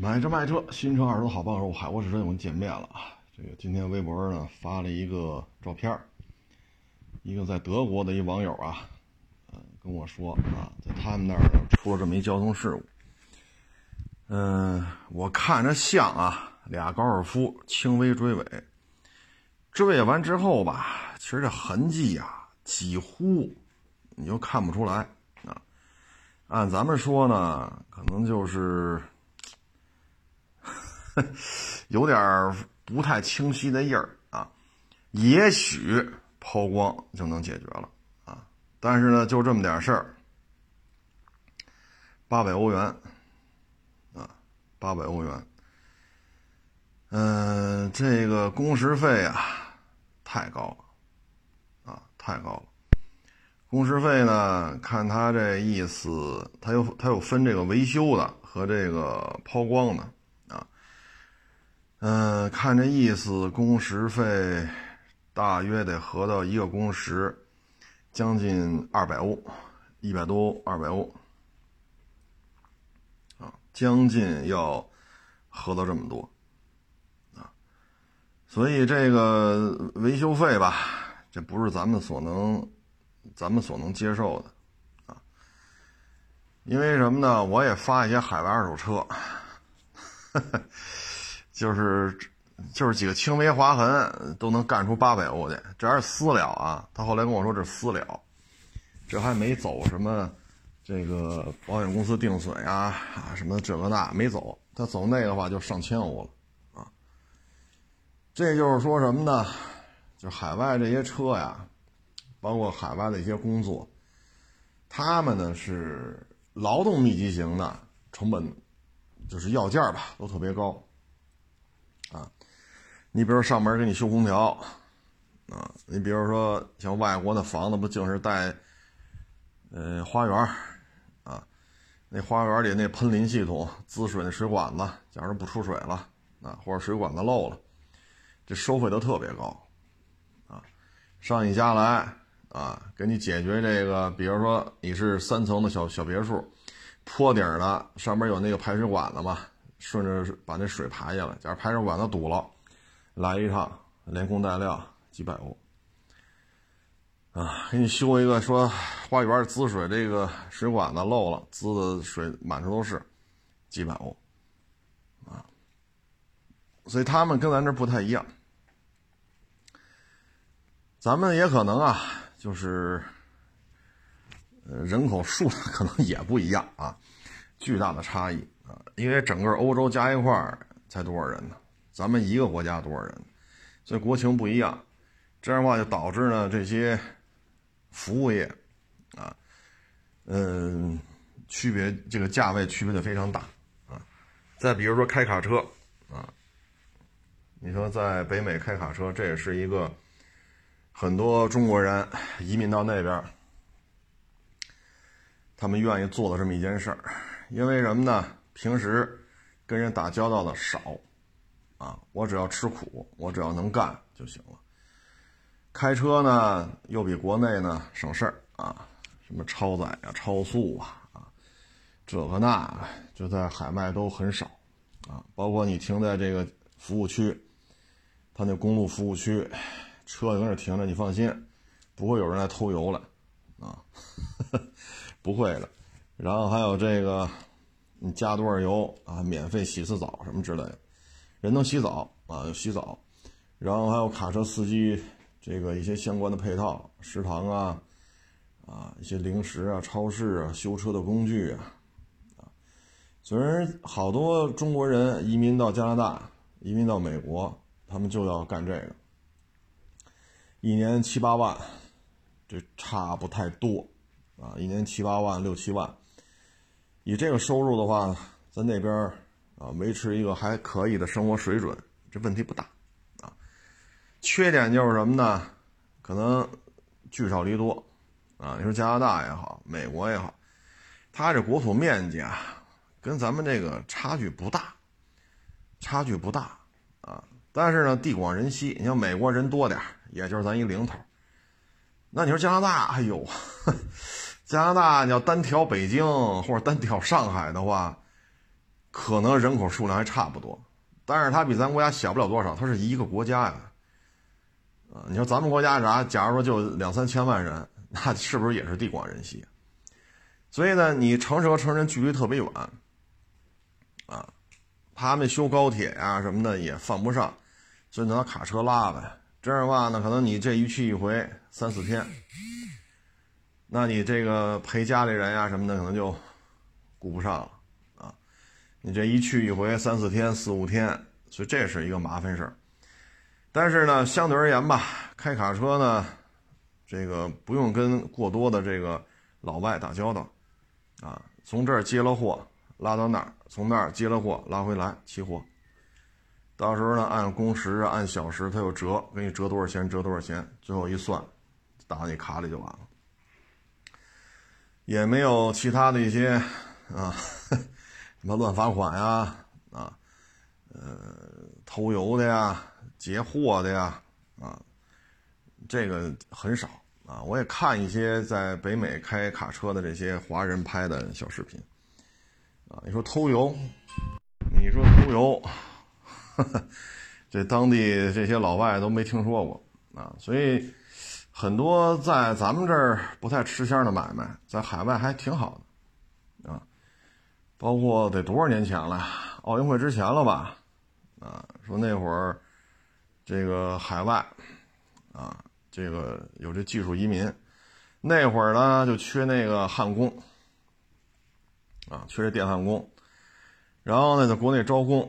买车卖车，新车二手好帮手，海沃试车又见面了啊！这个今天微博呢发了一个照片一个在德国的一网友啊，嗯，跟我说啊，在他们那儿出了这么一交通事故。嗯，我看着像啊，俩高尔夫轻微追尾，追尾完之后吧，其实这痕迹呀，几乎你就看不出来啊。按咱们说呢，可能就是。有点不太清晰的印儿啊，也许抛光就能解决了啊，但是呢，就这么点事儿，八百欧元啊，八百欧元，嗯，这个工时费啊，太高了啊，太高了，工时费呢，看他这意思，他有他有分这个维修的和这个抛光的。嗯，看这意思，工时费大约得合到一个工时将近二百欧，一百多二百欧啊，将近要合到这么多啊，所以这个维修费吧，这不是咱们所能咱们所能接受的啊，因为什么呢？我也发一些海外二手车。就是就是几个轻微划痕都能干出八百欧去，这还是私了啊！他后来跟我说这私了，这还没走什么这个保险公司定损呀啊什么这个那没走，他走那个话就上千欧了啊！这就是说什么呢？就海外这些车呀，包括海外的一些工作，他们呢是劳动密集型的，成本就是要价吧都特别高。你比如上门给你修空调，啊，你比如说像外国的房子不净是带，呃，花园啊，那花园里那喷淋系统滋水那水管子，假如不出水了，啊，或者水管子漏了，这收费都特别高，啊，上你家来，啊，给你解决这个，比如说你是三层的小小别墅，坡顶的，上面有那个排水管子嘛。顺着把那水排下来，假如排水管子堵了，来一趟连工带料几百欧，啊，给你修一个说花园滋水这个水管子漏了，滋的水满处都是，几百欧，啊，所以他们跟咱这不太一样，咱们也可能啊，就是人口数量可能也不一样啊，巨大的差异。啊，因为整个欧洲加一块才多少人呢？咱们一个国家多少人？所以国情不一样，这样的话就导致呢这些服务业啊，嗯，区别这个价位区别的非常大啊。再比如说开卡车啊，你说在北美开卡车，这也是一个很多中国人移民到那边，他们愿意做的这么一件事儿，因为什么呢？平时跟人打交道的少，啊，我只要吃苦，我只要能干就行了。开车呢，又比国内呢省事儿啊，什么超载啊、超速啊，啊，这个那就在海外都很少，啊，包括你停在这个服务区，他那公路服务区，车在那停着，你放心，不会有人来偷油了，啊，不会的。然后还有这个。你加多少油啊？免费洗次澡什么之类的，人能洗澡啊，洗澡，然后还有卡车司机这个一些相关的配套，食堂啊，啊一些零食啊，超市啊，修车的工具啊，啊，所以好多中国人移民到加拿大，移民到美国，他们就要干这个，一年七八万，这差不太多，啊，一年七八万六七万。以这个收入的话，在那边啊，维持一个还可以的生活水准，这问题不大，啊。缺点就是什么呢？可能聚少离多，啊。你说加拿大也好，美国也好，它这国土面积啊，跟咱们这个差距不大，差距不大，啊。但是呢，地广人稀，你像美国人多点也就是咱一零头。那你说加拿大，哎呦。加拿大，你要单挑北京或者单挑上海的话，可能人口数量还差不多，但是它比咱国家小不了多少，它是一个国家呀。啊，你说咱们国家啥？假如说就两三千万人，那是不是也是地广人稀？所以呢，你城市和城市距离特别远，啊，他们修高铁呀什么的也犯不上，所以拿卡车拉呗。这样的话呢，可能你这一去一回三四天，那你这个陪家里人呀什么的可能就顾不上了。你这一去一回三四天四五天，所以这是一个麻烦事儿。但是呢，相对而言吧，开卡车呢，这个不用跟过多的这个老外打交道。啊，从这儿接了货，拉到那儿，从那儿接了货，拉回来，齐货。到时候呢，按工时啊，按小时，它有折，给你折多少钱，折多少钱，最后一算，打你卡里就完了。也没有其他的一些啊，什 么乱罚款呀，啊，呃，偷油的呀，劫货的呀，啊，这个很少。啊，我也看一些在北美开卡车的这些华人拍的小视频，啊，你说偷油，你说偷油，这当地这些老外都没听说过啊，所以很多在咱们这儿不太吃香的买卖，在海外还挺好的，包括得多少年前了，奥运会之前了吧，啊，说那会儿这个海外，啊。这个有这技术移民，那会儿呢就缺那个焊工，啊，缺这电焊工，然后呢在国内招工，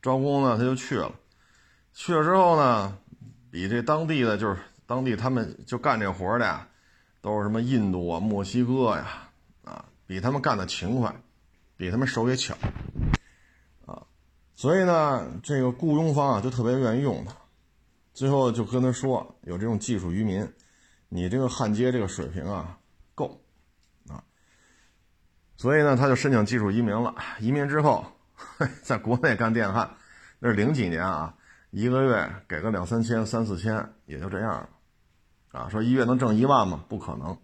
招工呢他就去了，去了之后呢，比这当地的就是当地他们就干这活的呀，都是什么印度啊、墨西哥呀，啊，比他们干的勤快，比他们手也巧，啊，所以呢这个雇佣方啊就特别愿意用他。最后就跟他说，有这种技术渔民，你这个焊接这个水平啊够，啊，所以呢他就申请技术移民了。移民之后，在国内干电焊，那是零几年啊，一个月给个两三千、三四千也就这样了，啊，说一月能挣一万吗？不可能。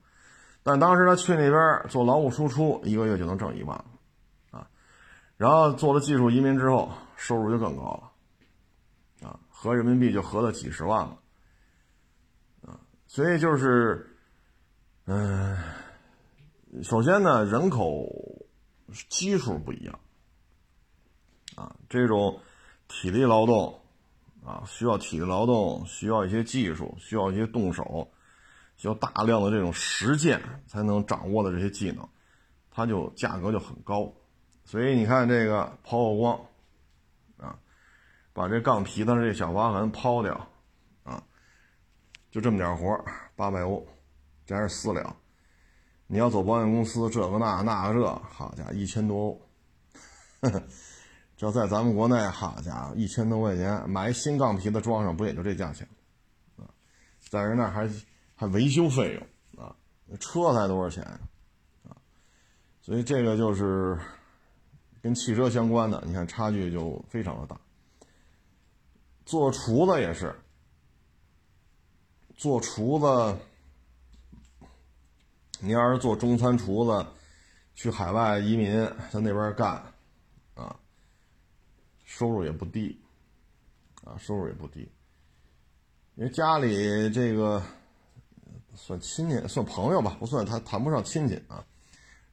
但当时他去那边做劳务输出，一个月就能挣一万，然后做了技术移民之后，收入就更高了。啊合人民币就合了几十万了，啊，所以就是，嗯，首先呢，人口基数不一样，啊，这种体力劳动，啊，需要体力劳动，需要一些技术，需要一些动手，需要大量的这种实践才能掌握的这些技能，它就价格就很高，所以你看这个抛光。啊把这杠皮的这小划痕抛掉，啊，就这么点活八百欧，这还是私了。你要走保险公司，这个那那个这，好家伙，一千多欧。这在咱们国内，好家伙，一千多块钱买新杠皮的装上，不也就这价钱？啊，在人那还还维修费用啊，车才多少钱啊？所以这个就是跟汽车相关的，你看差距就非常的大。做厨子也是，做厨子，你要是做中餐厨子，去海外移民在那边干，啊，收入也不低，啊，收入也不低，因为家里这个算亲戚算朋友吧，不算他谈不上亲戚啊，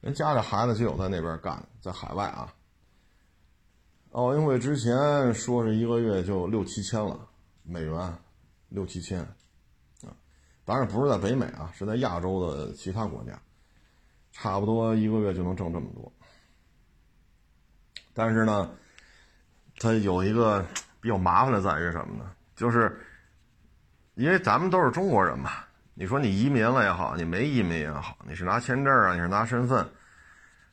人家里孩子就有在那边干，在海外啊。奥运会之前说是一个月就六七千了美元，六七千，啊，当然不是在北美啊，是在亚洲的其他国家，差不多一个月就能挣这么多。但是呢，它有一个比较麻烦的在于什么呢？就是因为咱们都是中国人嘛，你说你移民了也好，你没移民也好，你是拿签证啊，你是拿身份，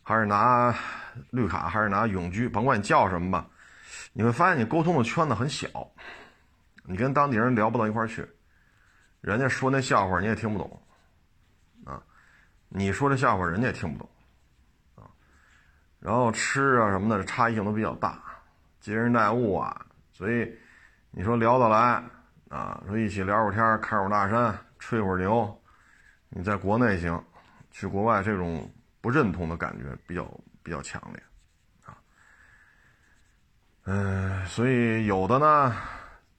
还是拿？绿卡还是拿永居，甭管你叫什么吧，你会发现你沟通的圈子很小，你跟当地人聊不到一块儿去，人家说那笑话你也听不懂，啊，你说这笑话人家也听不懂，啊，然后吃啊什么的差异性都比较大，接人待物啊，所以你说聊得来啊，说一起聊会儿天，看会儿大山，吹会儿牛，你在国内行，去国外这种不认同的感觉比较。比较强烈，啊，嗯，所以有的呢，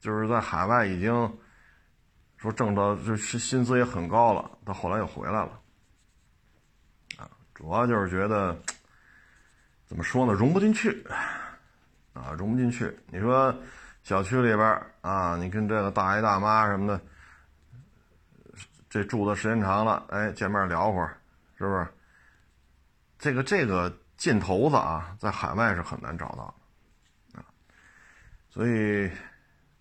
就是在海外已经说挣到就是薪资也很高了，到后来又回来了。啊，主要就是觉得怎么说呢，融不进去，啊，融不进去。你说小区里边啊，你跟这个大爷大妈什么的，这住的时间长了，哎，见面聊会儿，是不是？这个这个劲头子啊，在海外是很难找到啊。所以，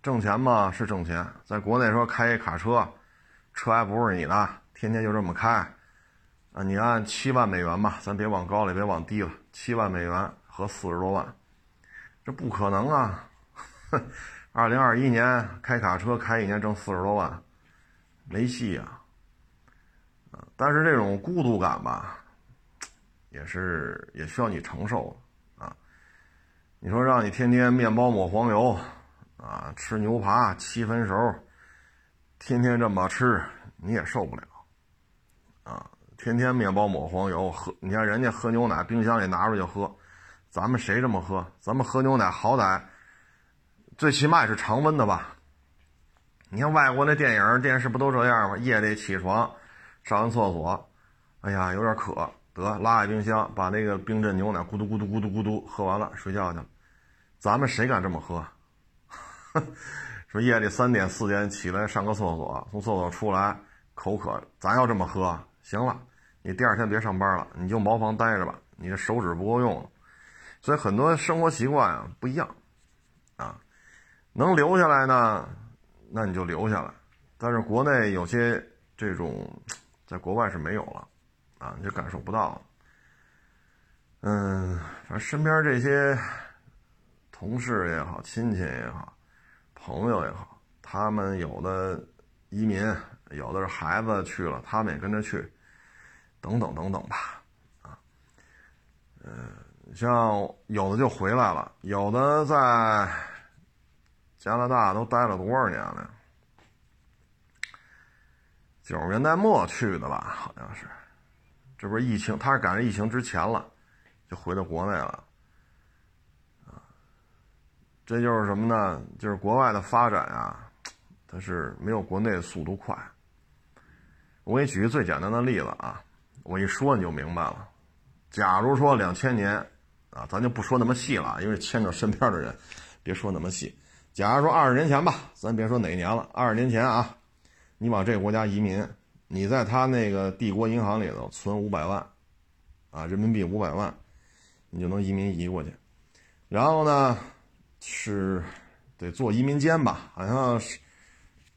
挣钱嘛是挣钱，在国内说开一卡车，车还不是你的，天天就这么开，啊，你按七万美元吧，咱别往高了，别往低了，七万美元和四十多万，这不可能啊！二零二一年开卡车开一年挣四十多万，没戏呀！啊，但是这种孤独感吧，也是也需要你承受啊。你说让你天天面包抹黄油，啊，吃牛扒七分熟，天天这么吃你也受不了，啊，天天面包抹黄油喝，你看人家喝牛奶，冰箱里拿出去喝，咱们谁这么喝？咱们喝牛奶好歹，最起码也是常温的吧？你看外国那电影电视不都这样吗？夜里起床上完厕所，哎呀有点渴，得拉开冰箱，把那个冰镇牛奶咕嘟咕嘟咕嘟咕嘟喝完了，睡觉去了。咱们谁敢这么喝？说夜里三点四点起来上个厕所，从厕所出来口渴，咱要这么喝，行了，你第二天别上班了，你就茅房待着吧，你的手指不够用。所以很多生活习惯啊不一样，啊，能留下来呢，那你就留下来。但是国内有些这种，在国外是没有了，你就感受不到。嗯，反正身边这些。同事也好，亲戚也好，朋友也好，他们有的移民，有的是孩子去了，他们也跟着去，等等等等吧，啊，嗯，像有的就回来了，有的在加拿大都待了多少年了？九十年代末去的吧，好像是，这不是疫情，他是赶上疫情之前了，就回到国内了。啊这就是什么呢？就是国外的发展啊，它是没有国内的速度快。我给你举个最简单的例子啊，我一说你就明白了。假如说两千年啊，咱就不说那么细了，因为牵扯身边的人，别说那么细。假如说二十年前吧，咱别说哪年了，二十年前啊，你往这个国家移民，你在他那个帝国银行里头存五百万，啊，人民币五百万，你就能移民移过去。然后呢？是得做移民监吧？好像是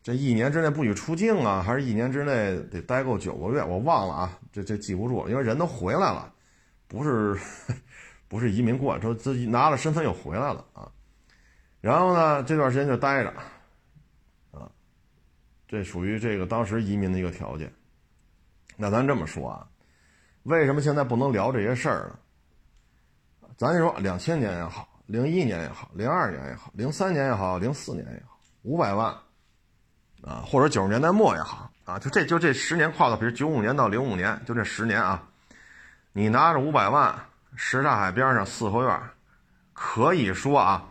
这一年之内不许出境啊，还是一年之内得待够九个月？我忘了啊，这这记不住，因为人都回来了，不是 不是移民过，说自己拿了身份又回来了啊。然后呢，这段时间就待着，这属于这个当时移民的一个条件。那咱这么说啊，为什么现在不能聊这些事儿呢？咱就说两千年也好。零一年也好，零二年也好，零三年也好，零四年也好，五百万，啊，或者九十年代末也好，啊，就这就这十年跨度，比如九五年到零五年，就这十年啊，你拿着五百万，什刹海边上四合院，可以说啊，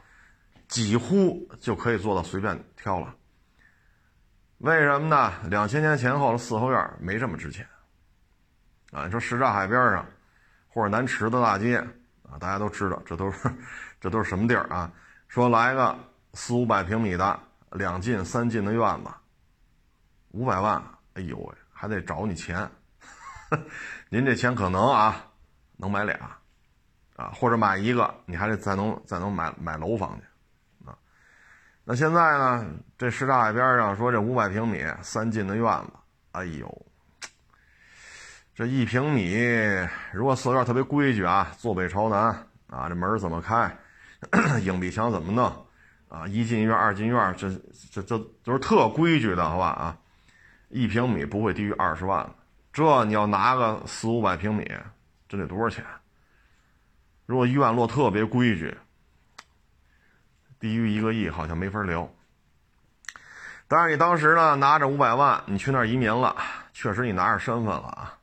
几乎就可以做到随便挑了。为什么呢？两千年前后的四合院没这么值钱，啊，你说什刹海边上，或者南池子大街，啊，大家都知道，这都是。这都是什么地儿啊？说来个四五百平米的两进三进的院子，五百万，哎呦喂，还得找你钱。您这钱可能啊，能买俩，啊，或者买一个，你还得再能再能买买楼房去，那现在呢？这什刹海边上说这五百平米三进的院子，哎呦，这一平米如果四合院特别规矩啊，坐北朝南啊，这门怎么开？硬壁墙怎么弄啊？一进院、二进院，这这这都是特规矩的，好吧啊？一平米不会低于二十万，这你要拿个四五百平米，这得多少钱？如果院落特别规矩，低于一个亿好像没法聊。但是你当时呢，拿着五百万，你去那儿移民了，确实你拿着身份了啊。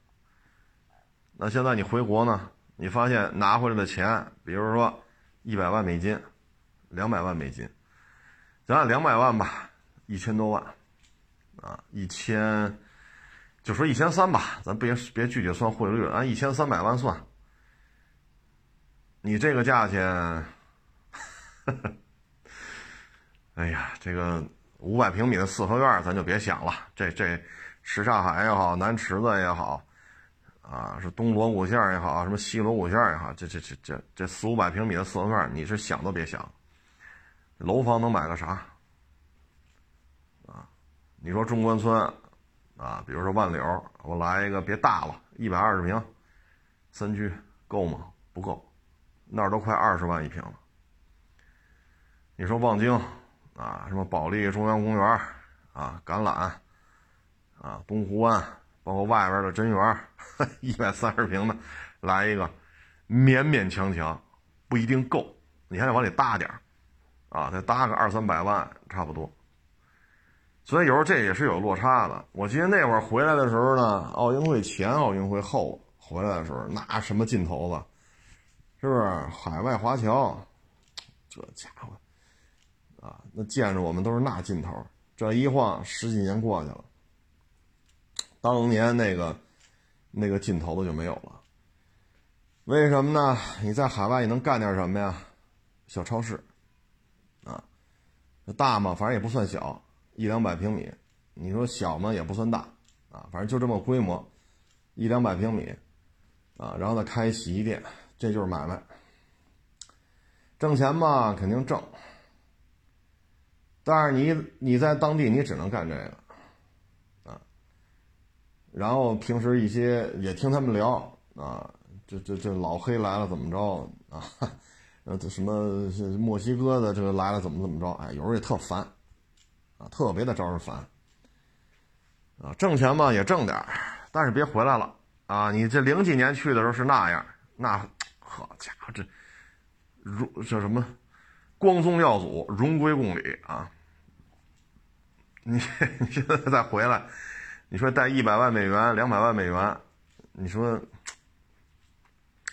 那现在你回国呢？你发现拿回来的钱，比如说。一百万美金，两百万美金，咱按两百万吧，一千多万，啊，一千，就说一千三吧，咱别别具体算汇率，按一千三百万算。你这个价钱，哎呀，这个五百平米的四合院咱就别想了，这这什刹海也好，南池子也好。啊，是东锣鼓巷也好，什么西锣鼓巷也好，这这这这这四五百平米的四合院，你是想都别想。楼房能买个啥？啊，你说中关村，啊，比如说万柳，我来一个别大了，一百二十平，三居够吗？不够，那儿都快二十万一平了。你说望京，啊，什么保利中央公园，啊，橄榄，啊，东湖湾。包括外边的真园，一百三十平的，来一个，勉勉强强，不一定够，你还得往里搭点啊，再搭个二三百万差不多。所以有时候这也是有落差的。我记得那会儿回来的时候呢，奥运会前、奥运会后回来的时候，那什么劲头子，是不是？海外华侨，这家伙，啊，那见着我们都是那劲头。这一晃十几年过去了。当年那个那个劲头子就没有了，为什么呢？你在海外你能干点什么呀？小超市，啊，大嘛，反正也不算小，一两百平米。你说小嘛，也不算大，啊，反正就这么规模，一两百平米，啊，然后再开洗衣店，这就是买卖。挣钱嘛，肯定挣，但是你你在当地你只能干这个。啊然后平时一些也听他们聊啊，这这这老黑来了怎么着啊？呃，这什么墨西哥的这个来了怎么怎么着？哎，有时候也特烦，啊，特别的招人烦。啊，挣钱嘛也挣点但是别回来了啊！你这零几年去的时候是那样，那好家伙这荣叫什么光宗耀祖、荣归故里啊！你你现在再回来。你说带一百万美元、两百万美元，你说，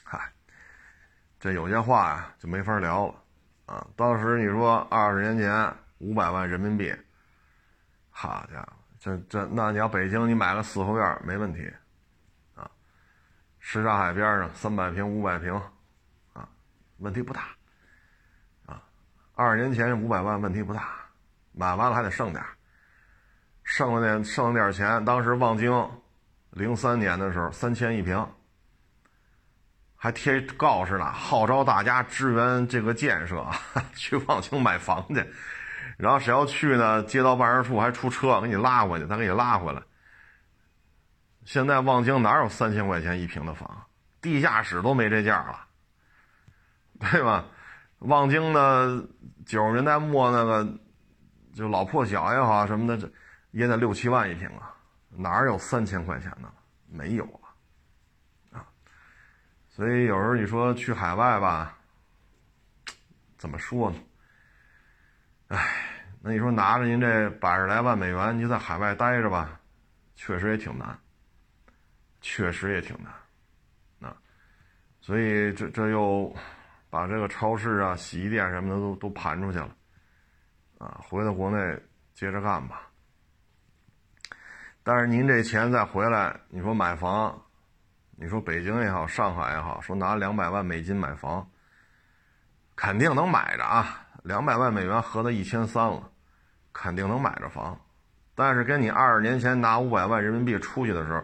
嗨，这有些话呀就没法聊了啊！当时你说二十年前五百万人民币，好家伙，这这那你要北京你买个四合院没问题啊，什刹海边上三百平、五百平啊，问题不大啊。二十年前五百万问题不大，买完了还得剩点。剩了点，剩了点钱。当时望京，零三年的时候三千一平，还贴告示呢，号召大家支援这个建设，去望京买房去。然后谁要去呢？街道办事处还出车给你拉过去，再给你拉回来。现在望京哪有三千块钱一平的房？地下室都没这价了，对吧？望京的九十年代末那个，就老破小也好什么的这。也得六七万一平啊，哪有三千块钱的？没有啊，啊！所以有时候你说去海外吧，怎么说呢？哎，那你说拿着您这百十来万美元，你在海外待着吧，确实也挺难，确实也挺难，啊！所以这这又把这个超市啊、洗衣店什么的都都盘出去了，啊，回到国内接着干吧。但是您这钱再回来，你说买房，你说北京也好，上海也好，说拿两百万美金买房，肯定能买着啊！两百万美元合到一千三了，肯定能买着房。但是跟你二十年前拿五百万人民币出去的时候，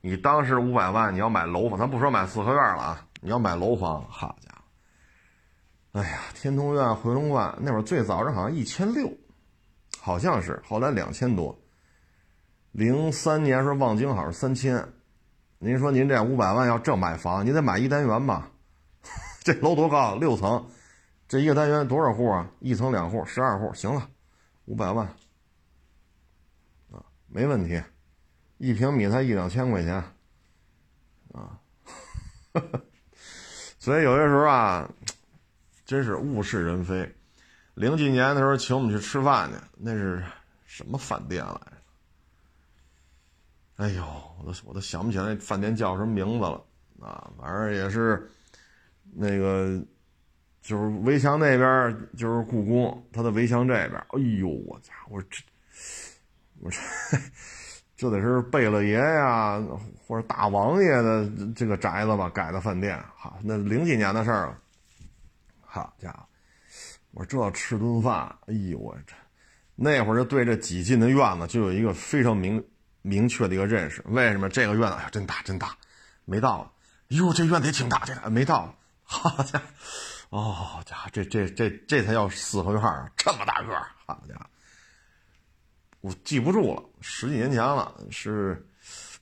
你当时五百万你要买楼房，咱不说买四合院了啊，你要买楼房，好家伙！哎呀，天通苑、回龙观那会儿最早是好像一千六，好像是，后来两千多。零三年时候，望京好像三千。您说您这五百万要正买房，你得买一单元吧？这楼多高？六层，这一个单元多少户啊？一层两户，十二户，行了，五百万啊，没问题。一平米才一两千块钱啊，所以有些时候啊，真是物是人非。零几年的时候，请我们去吃饭去，那是什么饭店来着？哎呦，我都我都想不起来饭店叫什么名字了啊！反正也是那个就是围墙那边就是故宫，它的围墙这边，哎呦，我操，我，这我这这得是贝勒爷呀，或者大王爷的这个宅子吧，改的饭店，好，那零几年的事儿了。好家伙，我这吃顿饭，哎呦，我这那会儿就对这几进的院子就有一个非常明明确的一个认识。为什么这个院子哎真大真大？没到，哟，这院子也挺大，这没到，好家伙。哦，家伙，这这这这才叫四合院啊！这么大个儿，好家伙，我记不住了，十几年前了，是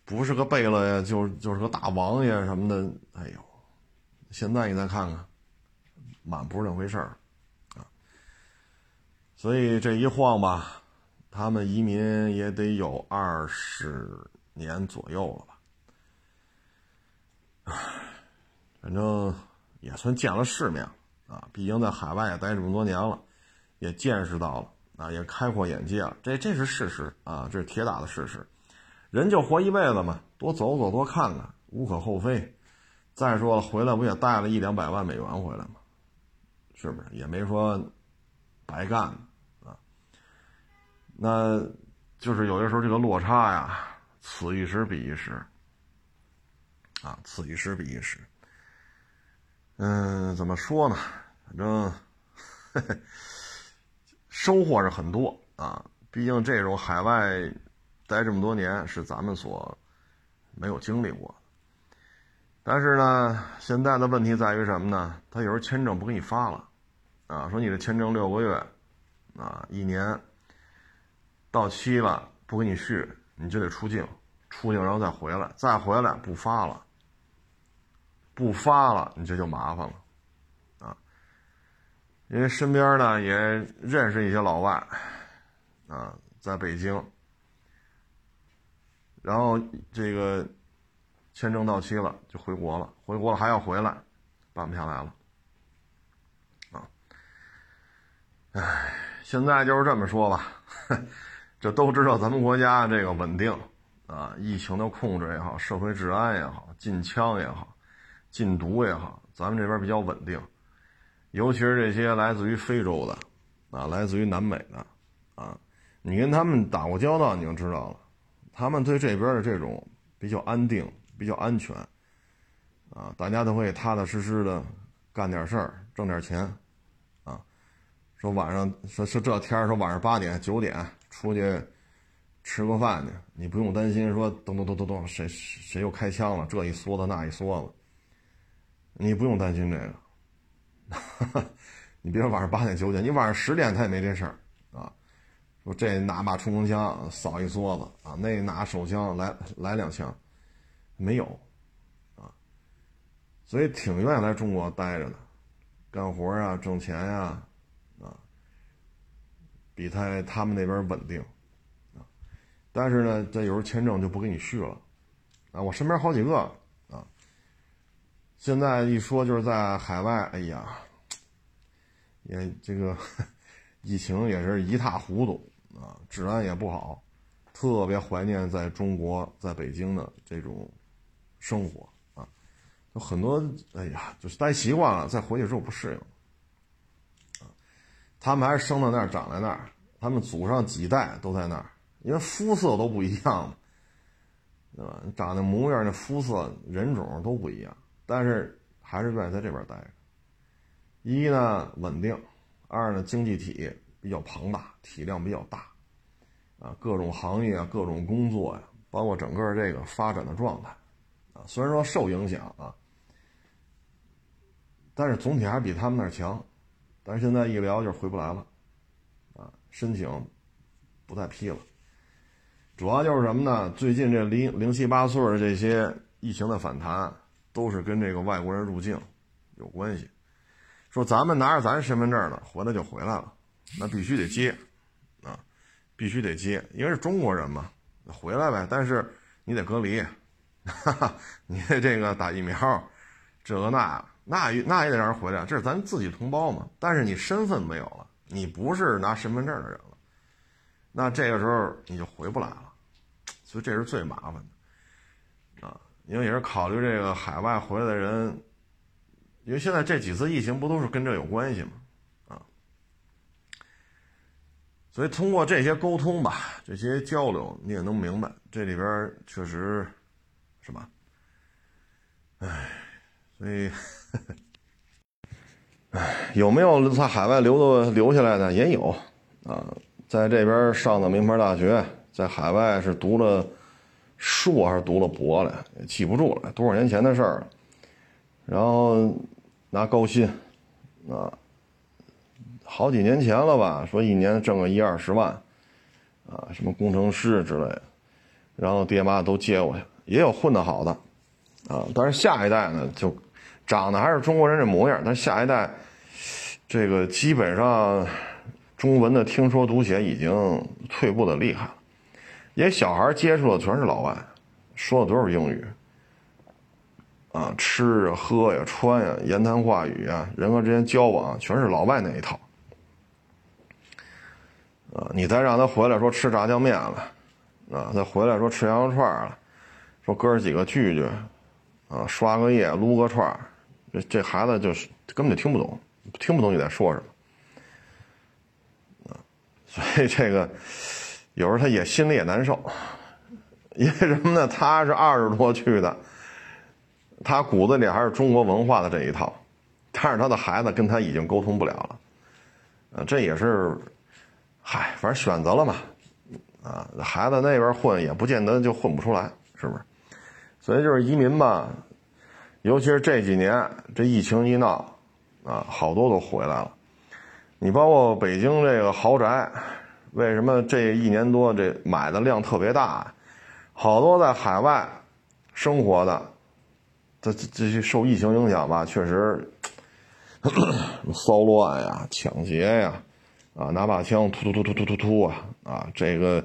不是个贝勒呀？就就是个大王爷什么的。哎呦，现在你再看看，满不是那回事儿啊！所以这一晃吧，他们移民也得有二十年左右了吧？唉，反正。也算见了世面啊！毕竟在海外也待这么多年了，也见识到了啊，也开阔眼界了。这这是事实啊，这是铁打的事实。人就活一辈子嘛，多走走，多看看，无可厚非。再说了，回来不也带了一两百万美元回来吗？是不是？也没说白干啊。那就是有些时候这个落差呀，此一时彼一时啊，此一时彼一时。嗯，怎么说呢？反正 收获是很多啊。毕竟这种海外待这么多年是咱们所没有经历过。但是呢，现在的问题在于什么呢？他有时候签证不给你发了啊，说你的签证六个月啊，一年到期了不给你续，你就得出境，出境然后再回来，再回来不发了。不发了，你这就麻烦了，啊！因为身边呢也认识一些老外，啊，在北京，然后这个签证到期了就回国了，回国了还要回来，办不下来了，啊！唉，现在就是这么说吧，这都知道咱们国家这个稳定啊，疫情的控制也好，社会治安也好，禁枪也好。禁毒也好，咱们这边比较稳定，尤其是这些来自于非洲的，啊，来自于南美的，啊，你跟他们打过交道，你就知道了，他们对这边的这种比较安定、比较安全，啊，大家都会踏踏实实的干点事儿，挣点钱，啊，说晚上说说这天说晚上八点九点出去吃个饭去，你不用担心说咚咚咚咚咚谁谁又开枪了，这一梭子那一梭子。你不用担心这个，你别说晚上八点九点，你晚上十点他也没这事儿啊。说这拿把冲锋枪扫一梭子啊，那拿手枪来来两枪，没有啊。所以挺愿意来中国待着的，干活啊，挣钱呀，比他他们那边稳定啊。但是呢，这有时候签证就不给你续了啊。我身边好几个啊。现在一说就是在海外，哎呀，也这个疫情也是一塌糊涂啊，治安也不好，特别怀念在中国在北京的这种生活啊，有很多哎呀，就是待习惯了，再回去之后不适应。他们还是生在那儿，长在那儿，他们祖上几代都在那儿，因为肤色都不一样嘛，对吧？长的模样、那肤色、人种都不一样。但是还是愿意在这边待着。一呢稳定，二呢经济体比较庞大，体量比较大，啊，各种行业啊，各种工作呀，包括整个这个发展的状态，啊，虽然说受影响啊，但是总体还是比他们那儿强。但是现在一聊就回不来了，啊，申请不再批了。主要就是什么呢？最近这零零七八碎的这些疫情的反弹。都是跟这个外国人入境有关系。说咱们拿着咱身份证呢，回来就回来了，那必须得接啊，必须得接，因为是中国人嘛，回来呗。但是你得隔离，哈哈，你得这个打疫苗，这个那那那也得让人回来，这是咱自己同胞嘛。但是你身份没有了，你不是拿身份证的人了，那这个时候你就回不来了，所以这是最麻烦的啊。因为也是考虑这个海外回来的人，因为现在这几次疫情不都是跟这有关系吗？啊，所以通过这些沟通吧，这些交流，你也能明白这里边确实，是吧？唉，所以，有没有在海外留的留下来的？也有啊，在这边上的名牌大学，在海外是读了硕还是读了博了，也记不住了，多少年前的事儿了。然后。拿高薪，啊，好几年前了吧？说一年挣个一二十万，啊，什么工程师之类的，然后爹妈都接过去，也有混得好的，啊，但是下一代呢，就长得还是中国人这模样，但下一代，这个基本上中文的听说读写已经退步的厉害了，因为小孩接触的全是老外，说的都是英语。啊，吃啊，喝呀，穿呀，言谈话语啊，人和之间交往，全是老外那一套。啊，你再让他回来说吃炸酱面了，啊，再回来说吃羊肉串了，说哥几个聚聚，啊，刷个夜，撸个串这这孩子就是根本就听不懂，听不懂你在说什么。啊，所以这个有时候他也心里也难受，因为什么呢？他是二十多去的。他骨子里还是中国文化的这一套，但是他的孩子跟他已经沟通不了了，这也是，嗨，反正选择了嘛，啊，孩子那边混也不见得就混不出来，是不是？所以就是移民吧，尤其是这几年这疫情一闹，啊，好多都回来了。你包括北京这个豪宅，为什么这一年多这买的量特别大？好多在海外生活的。这这些受疫情影响吧，确实骚乱呀、抢劫呀，啊，拿把枪突突突突突突突啊啊，这个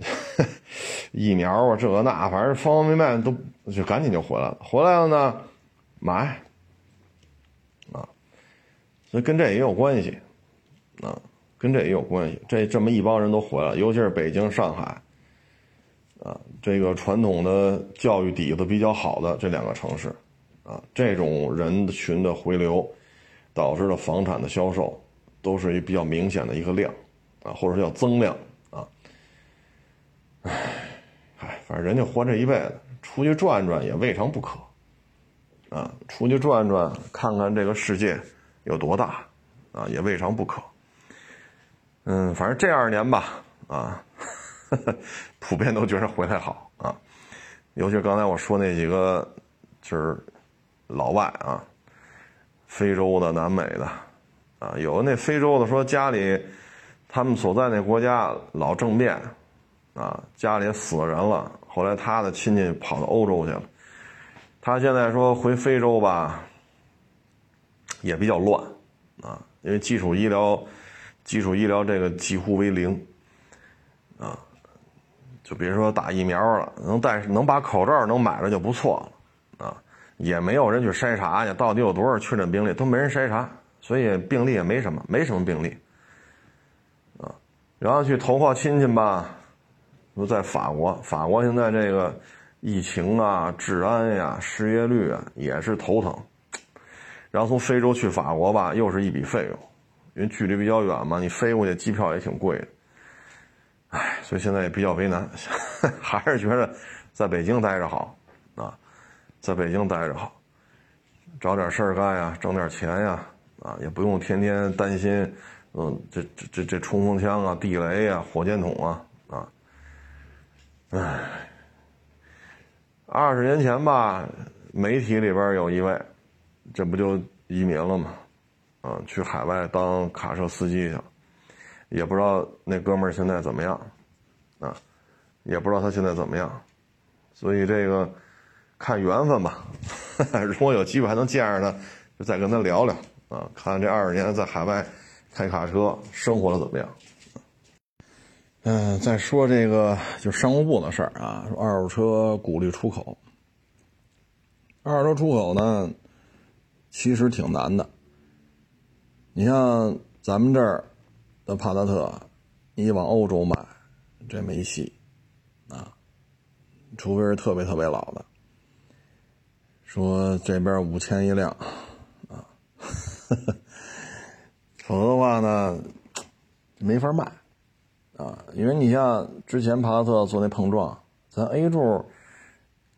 疫苗啊，这个那，反正方方面面都就赶紧就回来了。回来了呢，买啊，所以跟这也有关系啊，跟这也有关系。这这么一帮人都回来，尤其是北京、上海。啊，这个传统的教育底子比较好的这两个城市，啊，这种人群的回流，导致了房产的销售都是一比较明显的一个量，啊，或者叫增量，唉，唉，反正人家活这一辈子，出去转转也未尝不可，啊，出去转转看看这个世界有多大，啊，也未尝不可。嗯，反正这二年吧，啊。普遍都觉得回来好啊，尤其刚才我说那几个，就是老外啊，非洲的、南美的，啊，有的那非洲的说家里，他们所在那国家老政变，啊，家里死人了，后来他的亲戚跑到欧洲去了，他现在说回非洲吧，也比较乱，啊，因为基础医疗，基础医疗这个几乎为零，啊。就比如说打疫苗了，能戴能把口罩能买着就不错了，啊，也没有人去筛查去，到底有多少确诊病例都没人筛查，所以病例也没什么，没什么病例，啊，然后去投靠亲戚吧，说在法国，法国现在这个疫情啊、治安呀、失业率啊也是头疼，然后从非洲去法国吧，又是一笔费用，因为距离比较远嘛，你飞过去机票也挺贵的。唉，所以现在也比较为难，还是觉得在北京待着好啊，在北京待着好，找点事儿干呀，挣点钱呀，啊，也不用天天担心，嗯，这这这这冲锋枪啊、地雷呀、火箭筒，啊，唉，二十年前吧，媒体里边有一位，这不就移民了吗？啊，去海外当卡车司机去了。也不知道那哥们儿现在怎么样，啊，也不知道他现在怎么样，所以这个看缘分吧。如果有机会还能见着他，就再跟他聊聊啊，看这二十年在海外开卡车生活的怎么样。嗯，再说这个就商务部的事儿啊，说二手车鼓励出口。二手车出口呢，其实挺难的。你像咱们这儿。的帕萨特，你往欧洲买，这没戏，啊，除非是特别特别老的。说这边五千一辆啊，否则的话呢，没法卖啊。因为你像之前帕萨特做那碰撞，咱 A 柱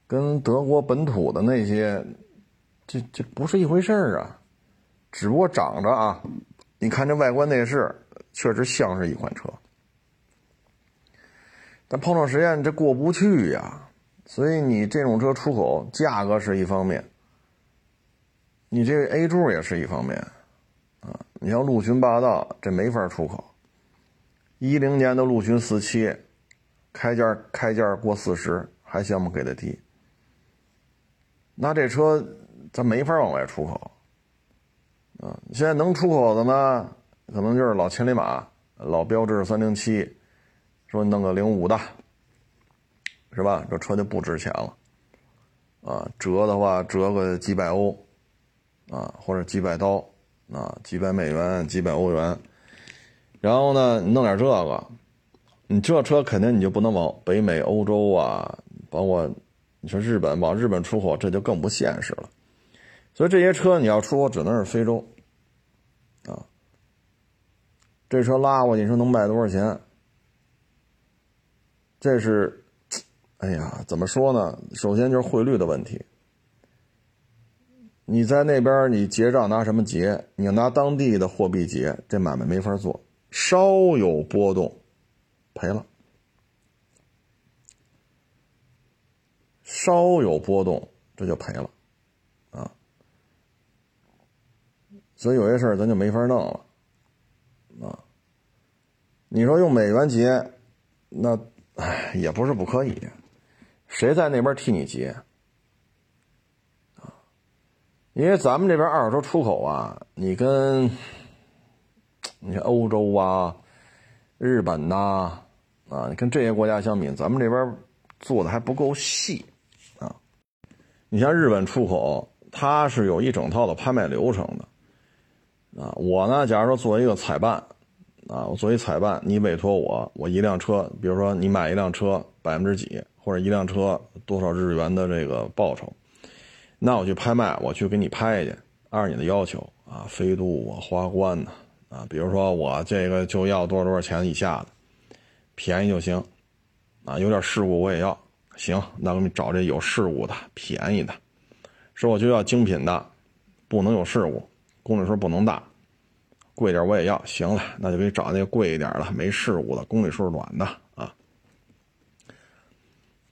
跟德国本土的那些，这这不是一回事儿啊。只不过长着啊，你看这外观内饰，确实像是一款车。但碰撞实验这过不去呀，所以你这种车出口价格是一方面，你这 A 柱也是一方面，啊，你像陆巡霸道这没法出口，一零年的陆巡四七，开价开价过四十，还嫌我们给的低，那这车咱没法往外出口，啊，现在能出口的呢，可能就是老千里马、老标致三零七。说弄个零五的，是吧？这车就不值钱了，啊，折的话折个几百欧，啊，或者几百刀，啊，几百美元、几百欧元。然后呢，你弄点这个，你这车肯定你就不能往北美、欧洲啊，包括你说日本往日本出口，这就更不现实了。所以这些车你要出口，只能是非洲，啊，这车拉过去，你说能卖多少钱？这是，哎呀，怎么说呢？首先就是汇率的问题。你在那边你结账拿什么结？你要拿当地的货币结，这买卖没法做，稍有波动，赔了。稍有波动，这就赔了，啊。所以有些事儿咱就没法弄了，啊。你说用美元结，那。哎，也不是不可以，谁在那边替你结啊？因为咱们这边二手车出口啊，你跟你看欧洲啊、日本呐啊，你跟这些国家相比，咱们这边做的还不够细啊。你像日本出口，它是有一整套的拍卖流程的啊。我呢，假如说做一个采办。啊，我作为采办，你委托我，我一辆车，比如说你买一辆车百分之几，或者一辆车多少日元的这个报酬，那我去拍卖，我去给你拍去，按你的要求啊，飞度啊，花冠呐，啊比如说我这个就要多少多少钱以下的，便宜就行，啊，有点事故我也要，行，那我们找这有事故的，便宜的，说我就要精品的，不能有事故，公里数不能大。贵点我也要，行了，那就给你找那个贵一点的，没事故的，公里数短的啊。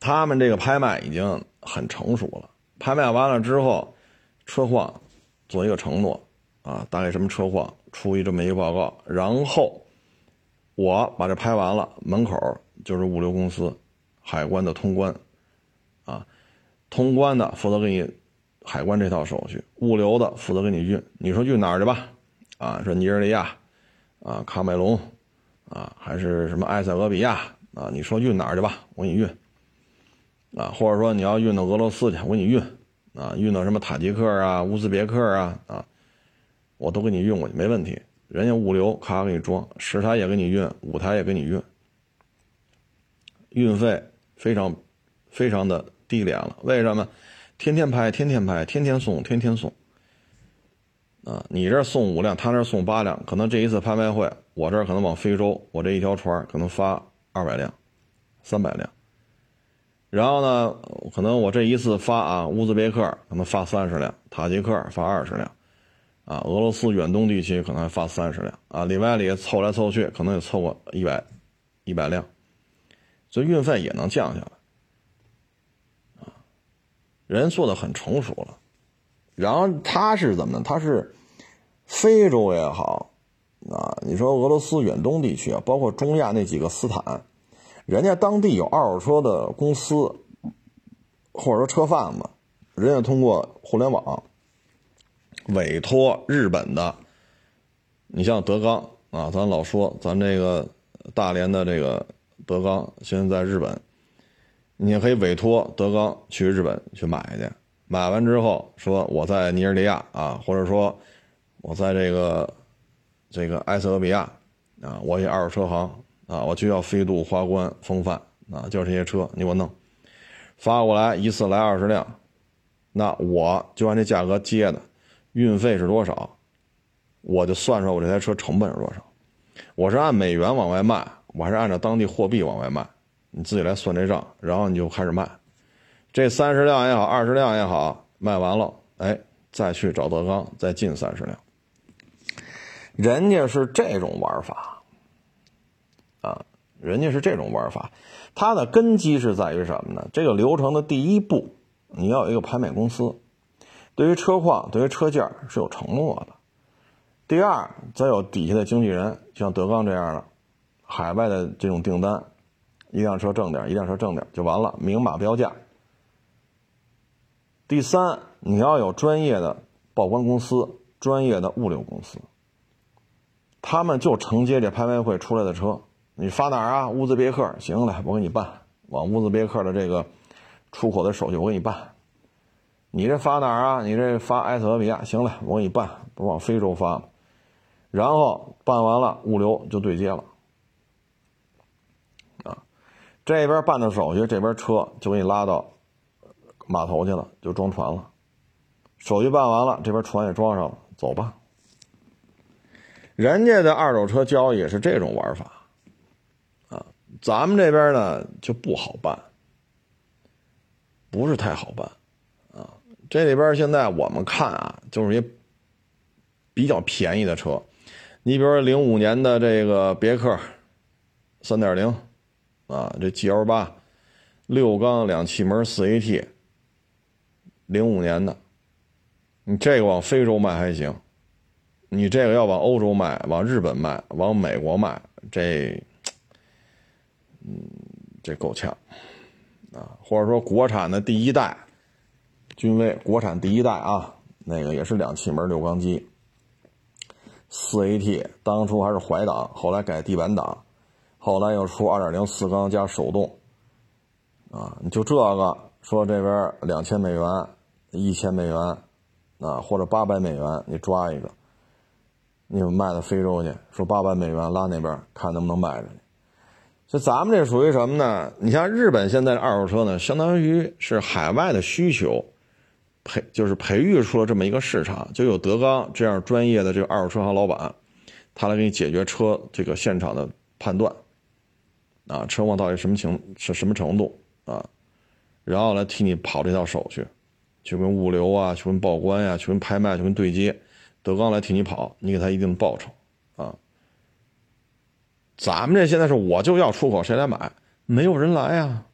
他们这个拍卖已经很成熟了，拍卖完了之后，车况做一个承诺啊，大概什么车况，出一这么一个报告，然后我把这拍完了，门口就是物流公司，海关的通关啊，通关的负责给你海关这套手续，物流的负责给你运，你说运哪儿去吧？啊，说尼日利亚，啊，喀麦隆，啊，还是什么埃塞俄比亚啊？你说运哪儿去吧，我给你运。啊，或者说你要运到俄罗斯去，我给你运。啊，运到什么塔吉克啊、乌兹别克啊，啊，我都给你运过去，没问题。人家物流咔给你装，十台也给你运，五台也给你运，运费非常非常的低廉了。为什么？天天拍，天天拍，天天送，天天送。啊，你这送五辆，他那送八辆，可能这一次拍卖会，我这儿可能往非洲，我这一条船可能发二百辆、三百辆，然后呢，可能我这一次发啊，乌兹别克可能发三十辆，塔吉克发二十辆，啊，俄罗斯远东地区可能还发三十辆，啊，里外里凑来凑去，可能也凑过一百一百辆，所以运费也能降下来，啊，人做的很成熟了，然后他是怎么呢？他是。非洲也好，啊，你说俄罗斯远东地区啊，包括中亚那几个斯坦，人家当地有二手车的公司，或者说车贩子，人家通过互联网委托日本的，你像德钢啊，咱老说咱这个大连的这个德钢现在在日本，你也可以委托德钢去日本去买去，买完之后说我在尼日利亚啊，或者说。我在这个这个埃塞俄比亚啊，我也二手车行啊，我就要飞度、花冠、风范啊，就是这些车，你给我弄，发过来一次来二十辆，那我就按这价格接的，运费是多少？我就算出来我这台车成本是多少。我是按美元往外卖，我还是按照当地货币往外卖？你自己来算这账，然后你就开始卖。这三十辆也好，二十辆也好，卖完了，哎，再去找德刚再进三十辆。人家是这种玩法，啊，人家是这种玩法。它的根基是在于什么呢？这个流程的第一步，你要有一个拍卖公司，对于车况、对于车件是有承诺的。第二，再有底下的经纪人，像德刚这样的，海外的这种订单，一辆车挣点，一辆车挣点就完了，明码标价。第三，你要有专业的报关公司、专业的物流公司，他们就承接这拍卖会出来的车。你发哪儿啊？乌兹别克，行嘞，我给你办，往乌兹别克的这个出口的手续我给你办。你这发哪儿啊？你这发埃塞俄比亚，行嘞，我给你办，不往非洲发吗？然后办完了，物流就对接了，啊，这边办的手续，这边车就给你拉到码头去了，就装船了。手续办完了，这边船也装上了，走吧。人家的二手车交易也是这种玩法，啊，咱们这边呢就不好办，不是太好办，这里边现在我们看啊，就是一比较便宜的车。你比如说零五年的这个别克，三点零，啊，这 GL 八，六缸两气门四 AT，零五年的，你这个往非洲卖还行，你这个要往欧洲卖，往日本卖，往美国卖，这，嗯，这够呛，啊，或者说国产的第一代，君威国产第一代啊，那个也是两气门六缸机。四 AT 当初还是怀档，后来改地板档，后来又出二点零四缸加手动，啊，你就这个说这边两千美元、一千美元，啊或者八百美元，你抓一个，你们卖到非洲去，说八百美元拉那边看能不能卖着去。就咱们这属于什么呢？你像日本现在的二手车呢，相当于是海外的需求。培就是培育出了这么一个市场，就有德刚这样专业的这个二手车行老板，他来给你解决车这个现场的判断，啊，车况到底什么情是什么程度啊，然后来替你跑这套手续，去跟物流啊，去跟报关呀，去跟拍卖，去跟对接，德刚来替你跑，你给他一定的报酬啊。咱们这现在是我就要出口，谁来买？没有人来呀。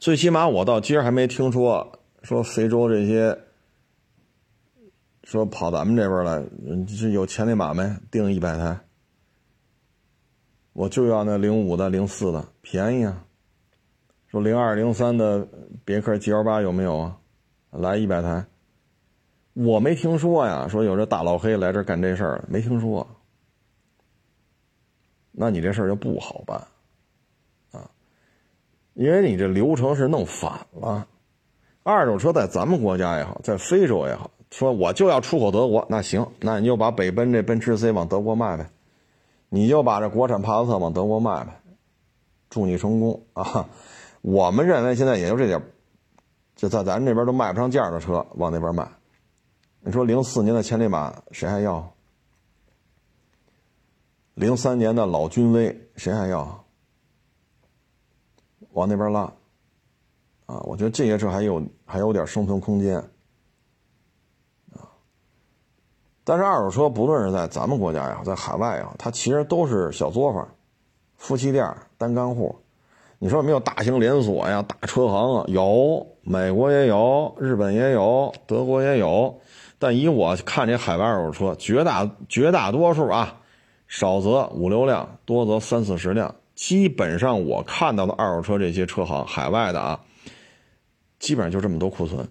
最起码我到今儿还没听说说非洲这些说跑咱们这边来，这有千里马没订一百台？我就要那零五的、零四的，便宜啊！说零二、零三的别克 GL 八有没有啊？来一百台，我没听说呀。说有这大老黑来这干这事儿，没听说。那你这事儿就不好办。因为你这流程是弄反了，二手车在咱们国家也好，在非洲也好，说我就要出口德国，那行，那你就把北奔这奔驰 C 往德国卖呗，你就把这国产帕萨特往德国卖呗，祝你成功啊！我们认为现在也就这点，就在咱这边都卖不上价的车往那边卖，你说零四年的千里马谁还要？零三年的老君威谁还要？往那边拉，啊，我觉得这些车还有还有点生存空间，啊，但是二手车不论是在咱们国家也好，在海外也好，它其实都是小作坊、夫妻店、单干户。你说有没有大型连锁呀、大车行啊？有，美国也有，日本也有，德国也有。但以我看这海外二手车，绝大绝大多数啊，少则五六辆，多则三四十辆。基本上我看到的二手车这些车行，海外的啊，基本上就这么多库存。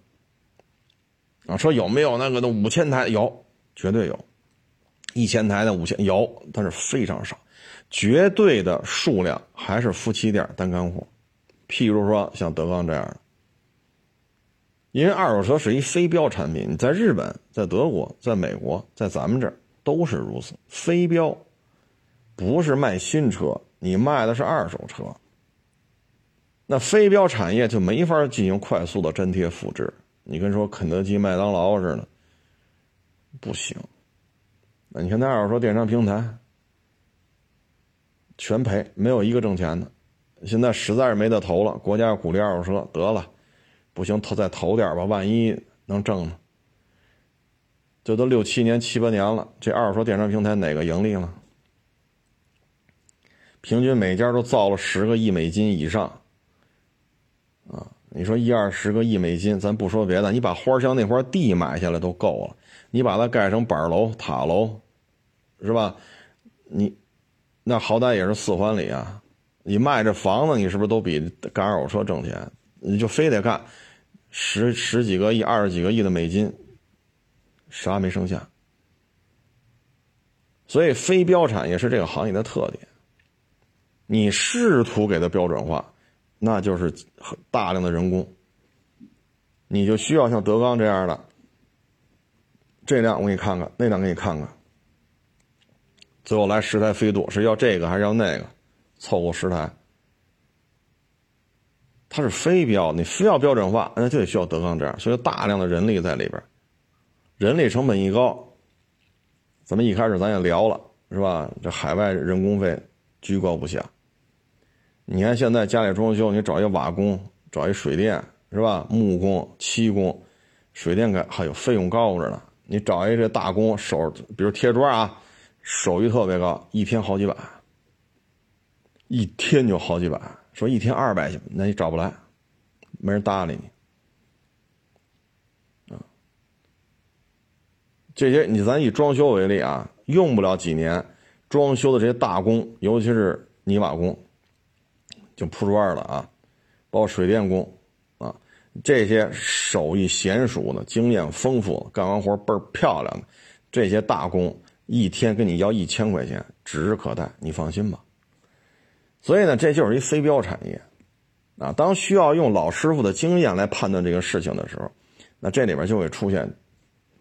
啊，说有没有那个的五千台？有，绝对有。一千台的五千有，但是非常少。绝对的数量还是夫妻店单干户，譬如说像德刚这样的。因为二手车是一非标产品，在日本、在德国、在美国、在咱们这儿都是如此。非标，不是卖新车。你卖的是二手车，那非标产业就没法进行快速的粘贴复制。你跟说肯德基、麦当劳似的，不行。那你看那二手车电商平台，全赔，没有一个挣钱的。现在实在是没得投了，国家鼓励二手车，得了，不行投再投点吧，万一能挣呢？这都六七年、七八年了，这二手车电商平台哪个盈利了？平均每家都造了十个亿美金以上，啊，你说一二十个亿美金，咱不说别的，你把花乡那块地买下来都够了。你把它盖成板楼、塔楼，是吧？你那好歹也是四环里啊！你卖这房子，你是不是都比干二手车挣钱？你就非得干十十几个亿、二十几个亿的美金，啥没剩下？所以非标产业是这个行业的特点。你试图给它标准化，那就是大量的人工。你就需要像德钢这样的。这辆我给你看看，那辆给你看看。最后来十台飞度，是要这个还是要那个？凑够十台。它是非标，你非要标准化，那就得需要德钢这样，所以大量的人力在里边，人力成本一高，咱们一开始咱也聊了，是吧？这海外人工费居高不下。你看现在家里装修，你找一瓦工，找一水电，是吧？木工、漆工、水电改还有费用高着呢。你找一这大工手，比如贴砖啊，手艺特别高，一天好几百，一天就好几百。说一天二百，那你找不来，没人搭理你。啊，这些你咱以装修为例啊，用不了几年，装修的这些大工，尤其是泥瓦工，就铺砖了啊，包括水电工啊。这些手艺娴熟的、经验丰富、干完活倍儿漂亮的这些大工，一天跟你要一千块钱，指日可待，你放心吧。所以呢，这就是一非标产业啊。当需要用老师傅的经验来判断这个事情的时候，那这里边就会出现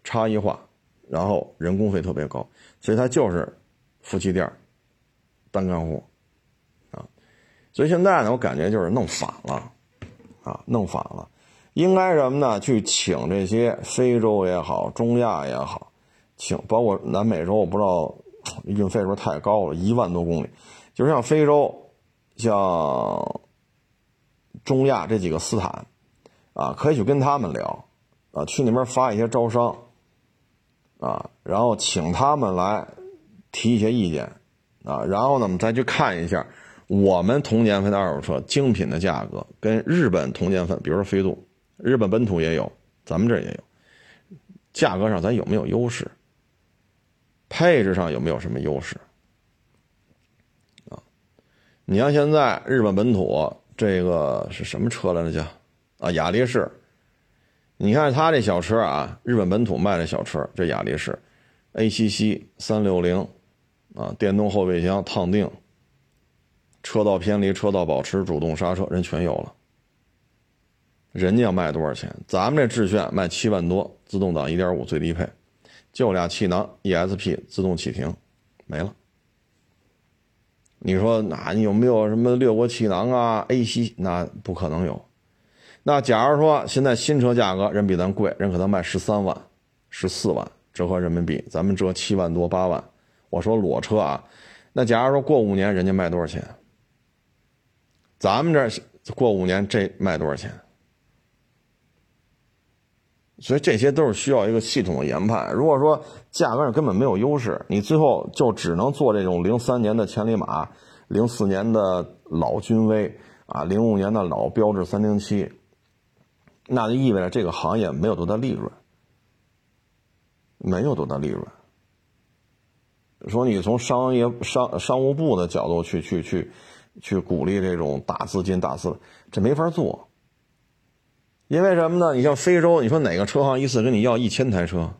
差异化，然后人工费特别高，所以它就是夫妻店单干户。所以现在呢，我感觉就是弄反了啊，弄反了。应该什么呢？去请这些非洲也好，中亚也好，请包括南美洲，我不知道运费是不是太高了，一万多公里。就是像非洲、像中亚这几个斯坦，啊，可以去跟他们聊，啊，去那边发一些招商，啊，然后请他们来提一些意见，啊，然后呢，我们再去看一下我们同年份的二手车精品的价格跟日本同年份，比如说飞度。日本本土也有，咱们这也有，价格上咱有没有优势？配置上有没有什么优势？啊，你像现在日本本土这个是什么车来着？叫啊雅力士，你看它这小车啊，日本本土卖的小车，这雅力士，A7C 三六零，啊，电动后备箱，烫定，车道偏离、车道保持、主动刹车，人全有了。人家要卖多少钱？咱们这致炫卖七万多，自动挡一点五最低配，就俩气囊，ESP 自动启停，没了。你说那你有没有什么六个气囊啊？AC 那不可能有。那假如说现在新车价格人比咱贵，人可能卖十三万、十四万，折合人民币，咱们折七万多八万。我说裸车啊，那假如说过五年人家卖多少钱？咱们这过五年这卖多少钱？所以这些都是需要一个系统的研判。如果说价格上根本没有优势，你最后就只能做这种零三年的千里马、零四年的老君威啊、零五年的老标致三零七，那就意味着这个行业没有多大利润，没有多大利润。说你从商业商商务部的角度去去去去鼓励这种大资金大资，这没法做。因为什么呢？你像非洲，你说哪个车行一次跟你要一千台车，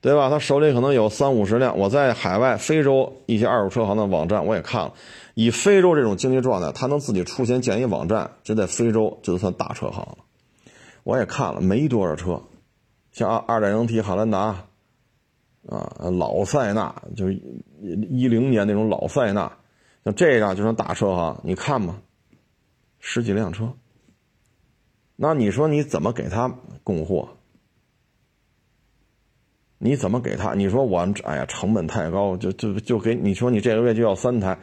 对吧？他手里可能有三五十辆。我在海外非洲一些二手车行的网站我也看了，以非洲这种经济状态，他能自己出钱建一网站，这在非洲就算大车行了。我也看了，没多少车，像二二点零 T 汉兰达，啊，老塞纳，就是一零年那种老塞纳，像这样就算大车哈，你看吧，十几辆车。那你说你怎么给他供货？你怎么给他？你说我哎呀，成本太高，就就就给你说你这个月就要三台，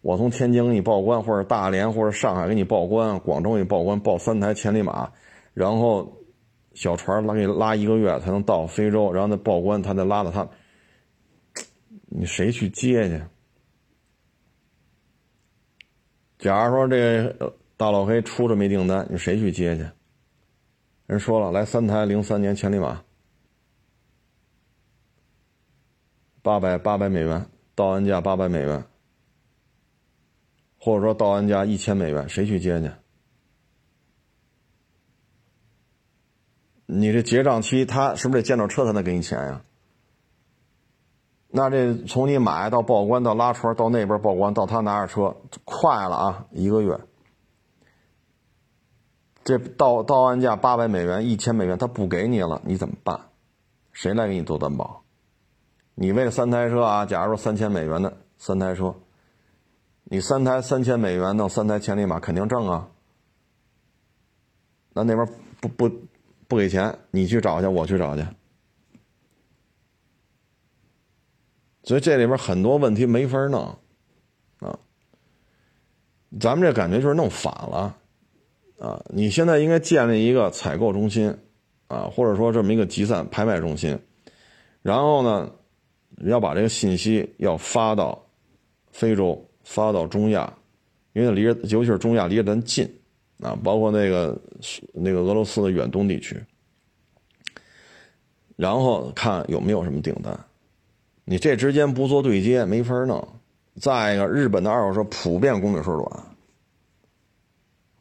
我从天津给你报关，或者大连或者上海给你报关，广州给你报关，报三台千里马，然后小船拉给拉一个月才能到非洲，然后再报关，他再拉到他，你谁去接去？假如说这大老黑出这么一订单，你谁去接去？人说了，来三台零三年千里马，八百八百美元，到岸价八百美元，或者说到岸价一千美元，谁去接去？你这结账期，他是不是得见着车才能给你钱呀？那这从你买到报关到拉船到那边报关到他拿着车快了啊，一个月。这到到岸价八百美元一千美元，他不给你了，你怎么办？谁来给你做担保？你为了三台车啊，假如说三千美元的三台车，你三台三千美元弄三台千里马肯定挣啊。那那边不不不给钱，你去找去，我去找去。所以这里边很多问题没法弄，啊，咱们这感觉就是弄反了，啊，你现在应该建立一个采购中心，啊，或者说这么一个集散拍卖中心，然后呢，要把这个信息要发到非洲，发到中亚，因为离，尤其是中亚离着咱近，啊，包括那个那个俄罗斯的远东地区，然后看有没有什么订单。你这之间不做对接，没法弄。再一个，日本的二手车普遍公里数短，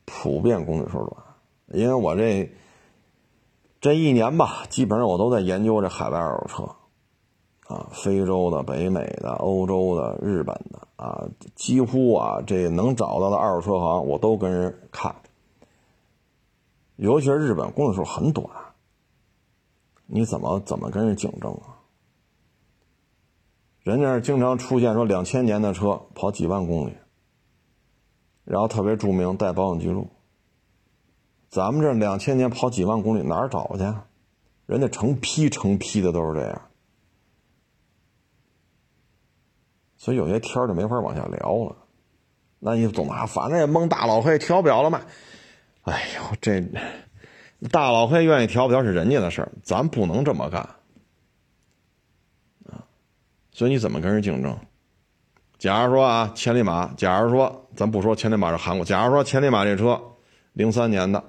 普遍公里数短。因为我这这一年吧，基本上我都在研究这海外二手车，啊，非洲的、北美的、欧洲的、日本的，啊，几乎啊，这能找到的二手车行我都跟人看。尤其是日本公里数很短，你怎么怎么跟人竞争啊？人家经常出现说两千年的车跑几万公里，然后特别著名带保养记录。咱们这两千年跑几万公里哪儿找去？人家成批成批的都是这样，所以有些天就没法往下聊了。那你总拿反正也蒙大老黑调表了嘛？哎呦，这大老黑愿意调表是人家的事儿，咱不能这么干。所以你怎么跟人竞争？假如说啊，千里马，假如说咱不说千里马是韩国，假如说千里马这车零三年的，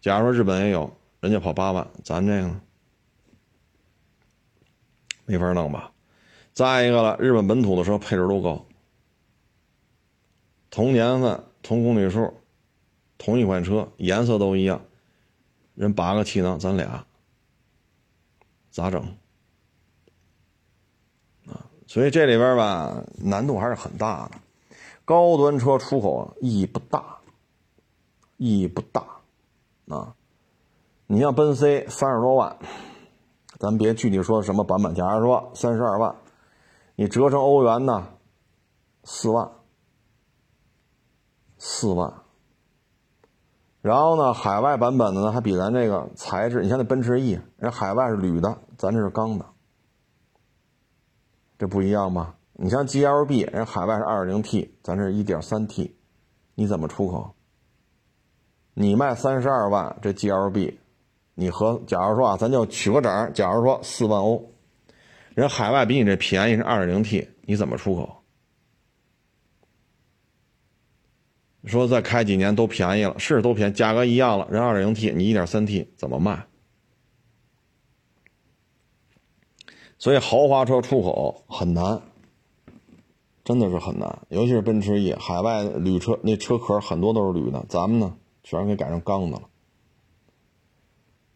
假如说日本也有，人家跑八万，咱这个没法弄吧？再一个了，日本本土的车配置都高，同年份、同公里数、同一款车，颜色都一样，人八个气囊，咱俩咋整？所以这里边吧，难度还是很大的。高端车出口意义不大，意义不大啊。你像奔 C 三十多万，咱别具体说什么版本，假如说三十二万，你折成欧元呢，四万，四万。然后呢，海外版本的呢，还比咱这个材质，你像那奔驰 E，人海外是铝的，咱这是钢的。这不一样吧？你像 GLB，人海外是 2.0T，咱这是一点三 T，你怎么出口？你卖三十二万，这 GLB，你和假如说啊，咱就取个整，假如说四万欧，人海外比你这便宜是 2.0T，你怎么出口？说再开几年都便宜了，是都便宜，价格一样了，人 2.0T，你一点三 T 怎么卖？所以豪华车出口很难，真的是很难，尤其是奔驰 E，海外铝车那车壳很多都是铝的，咱们呢全给改成钢的了。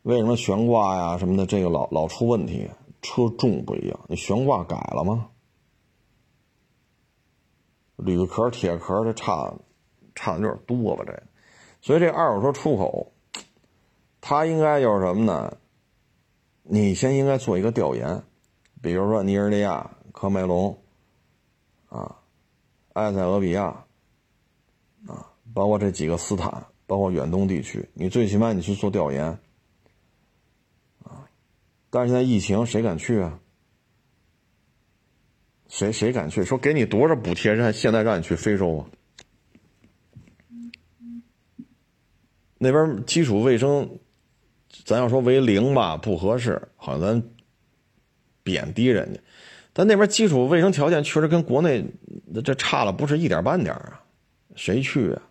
为什么悬挂呀什么的这个老老出问题？车重不一样，你悬挂改了吗？铝壳、铁壳这差差的有点多吧？这，所以这二手车出口，它应该就是什么呢？你先应该做一个调研。比如说尼日利亚、科梅隆，啊，埃塞俄比亚，啊，包括这几个斯坦，包括远东地区，你最起码你去做调研，啊，但是现在疫情，谁敢去啊？谁谁敢去？说给你多少补贴，让现在让你去非洲啊？那边基础卫生，咱要说为零吧，不合适，好像咱贬低人家。但那边基础卫生条件确实跟国内这差了不是一点半点啊，谁去啊？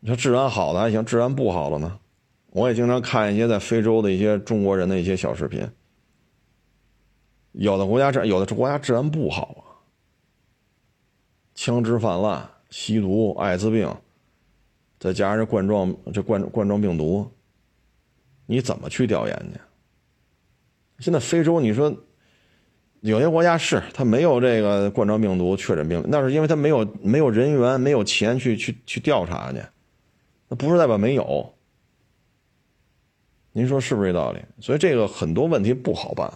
你说治安好的还行，治安不好的呢？我也经常看一些在非洲的一些中国人的一些小视频。有的国家治，有的国家治安不好啊，枪支泛滥、吸毒、艾滋病，再加上这冠状这冠冠状病毒，你怎么去调研去？现在非洲，你说有些国家是他没有这个冠状病毒确诊病例，那是因为他没有没有人员、没有钱去去去调查去，那不是代表没有。您说是不是这道理？所以这个很多问题不好办。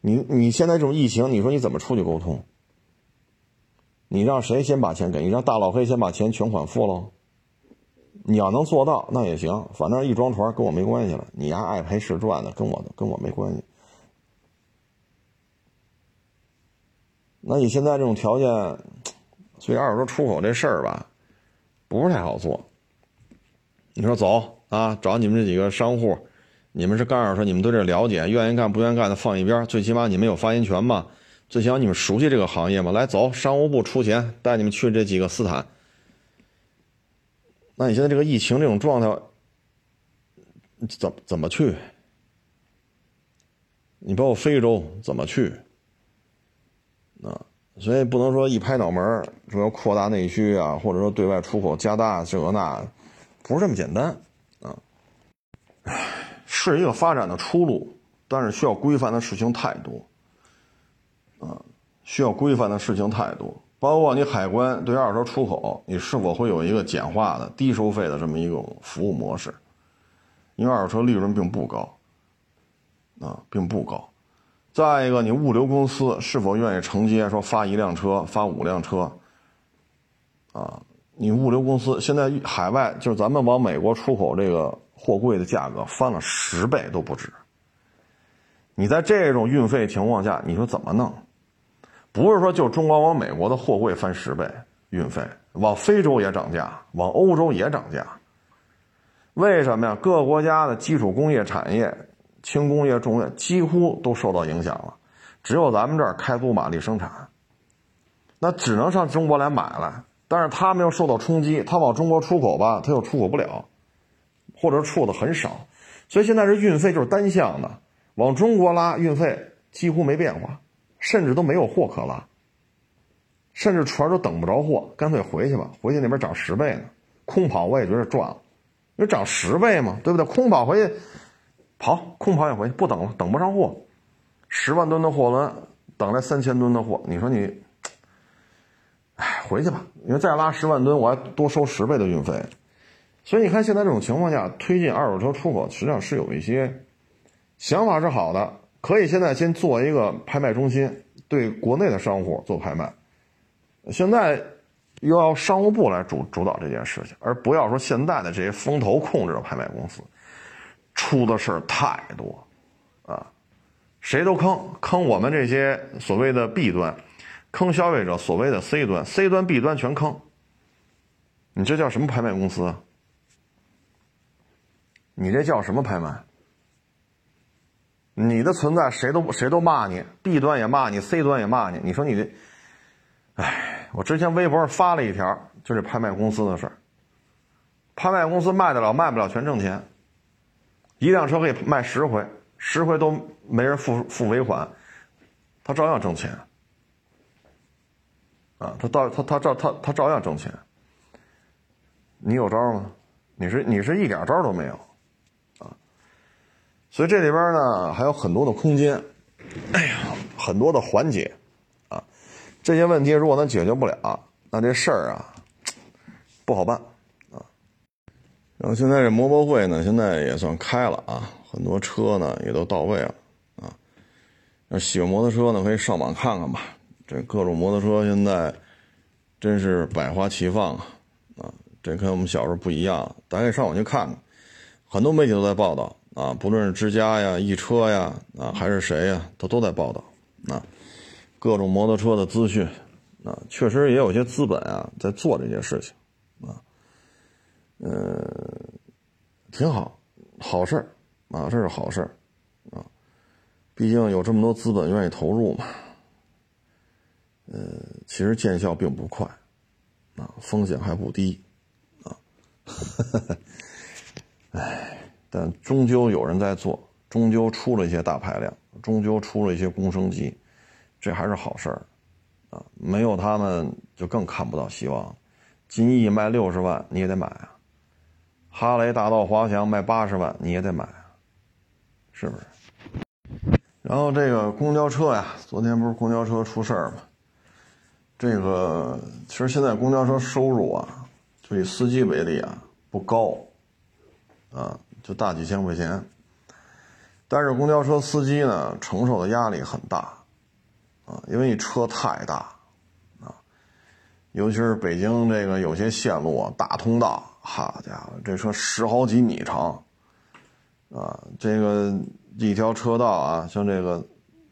你你现在这种疫情，你说你怎么出去沟通？你让谁先把钱给你？让大老黑先把钱全款付喽？你要能做到，那也行，反正一装团跟我没关系了。你丫爱赔是赚的，跟我的跟我没关系。那你现在这种条件，所以二手车出口这事儿吧，不是太好做。你说走啊，找你们这几个商户，你们是干二手车，你们对这了解，愿意干不愿意干的放一边，最起码你们有发言权嘛，最起码你们熟悉这个行业嘛。来走，商务部出钱带你们去这几个斯坦。那你现在这个疫情这种状态，怎怎么去？你包括非洲怎么去？啊，所以不能说一拍脑门说要扩大内需啊，或者说对外出口加大这个那，不是这么简单啊。是一个发展的出路，但是需要规范的事情太多啊，需要规范的事情太多，包括你海关对二手车出口，你是否会有一个简化的低收费的这么一种服务模式？因为二手车利润并不高啊，并不高。再一个，你物流公司是否愿意承接？说发一辆车，发五辆车，啊，你物流公司现在海外就是咱们往美国出口这个货柜的价格翻了十倍都不止。你在这种运费情况下，你说怎么弄？不是说就中国往美国的货柜翻十倍运费，往非洲也涨价，往欧洲也涨价。为什么呀？各个国家的基础工业产业。轻工业、重工业几乎都受到影响了，只有咱们这儿开足马力生产，那只能上中国来买了。但是他们又受到冲击，他往中国出口吧，他又出口不了，或者出的很少。所以现在这运费就是单向的，往中国拉运费几乎没变化，甚至都没有货可拉，甚至船都等不着货，干脆回去吧，回去那边涨十倍呢。空跑我也觉得赚了，因为涨十倍嘛，对不对？空跑回去。跑，空跑也回去，不等了，等不上货。十万吨的货轮等来三千吨的货，你说你，哎，回去吧，因为再拉十万吨，我还多收十倍的运费。所以你看，现在这种情况下，推进二手车出口，实际上是有一些想法是好的，可以现在先做一个拍卖中心，对国内的商户做拍卖。现在又要商务部来主主导这件事情，而不要说现在的这些风投控制的拍卖公司。出的事儿太多，啊，谁都坑，坑我们这些所谓的 B 端，坑消费者所谓的 C 端，C 端 B 端全坑。你这叫什么拍卖公司？你这叫什么拍卖？你的存在谁都谁都骂你，B 端也骂你，C 端也骂你。你说你这，哎，我之前微博上发了一条，就是拍卖公司的事儿。拍卖公司卖得了卖不了全挣钱。一辆车可以卖十回，十回都没人付付尾款，他照样挣钱。啊，他到他他照他他照样挣钱。你有招吗？你是你是一点招都没有，啊。所以这里边呢还有很多的空间，哎呀，很多的环节，啊，这些问题如果咱解决不了，那这事儿啊不好办。然后现在这摩博会呢，现在也算开了啊，很多车呢也都到位了啊。要喜欢摩托车呢，可以上网看看吧。这各种摩托车现在真是百花齐放啊啊！这跟我们小时候不一样，大家可以上网去看看。很多媒体都在报道啊，不论是之家呀、易车呀，啊，还是谁呀，他都在报道啊，各种摩托车的资讯啊，确实也有些资本啊在做这些事情，嗯，挺好，好事啊，这是好事啊，毕竟有这么多资本愿意投入嘛，呃，其实见效并不快啊，风险还不低啊，哎。但终究有人在做，终究出了一些大排量，终究出了一些公升机，这还是好事儿，啊，没有他们就更看不到希望。金翼卖六十万你也得买啊，哈雷大道滑翔卖八十万你也得买啊，是不是？然后这个公交车呀，昨天不是公交车出事儿吗？这个其实现在公交车收入啊，就以司机为例啊，不高，啊。就大几千块钱，但是公交车司机呢承受的压力很大，啊，因为你车太大，啊，尤其是北京这个有些线路啊，大通道，好家伙，这车十好几米长，啊，这个一条车道啊，像这个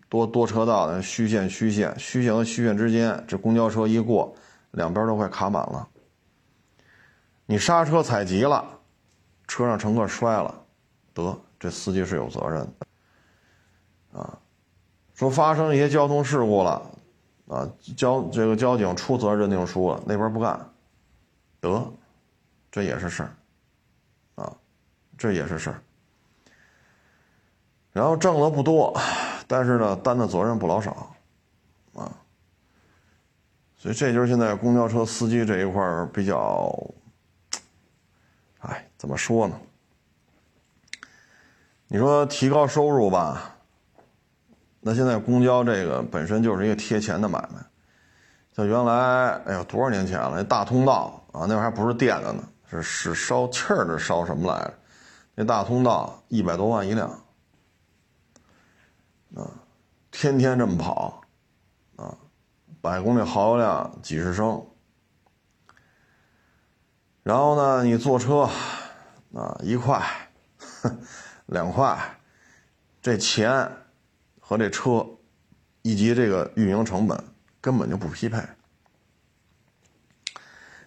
多多车道的虚线虚线虚线和虚线之间，这公交车一过，两边都快卡满了，你刹车踩急了。车上乘客摔了，得这司机是有责任的，啊，说发生一些交通事故了，啊，交这个交警出责任认定书了，那边不干，得，这也是事儿，啊，这也是事儿，然后挣的不多，但是呢担的责任不老少，啊，所以这就是现在公交车司机这一块比较。哎，怎么说呢？你说提高收入吧，那现在公交这个本身就是一个贴钱的买卖。像原来，哎呦，多少年前了，那大通道啊，那会儿还不是电的呢，是是烧气儿的，烧什么来着？那大通道一百多万一辆，啊，天天这么跑，啊，百公里耗油量几十升。然后呢，你坐车，啊，一块、两块，这钱和这车以及这个运营成本根本就不匹配。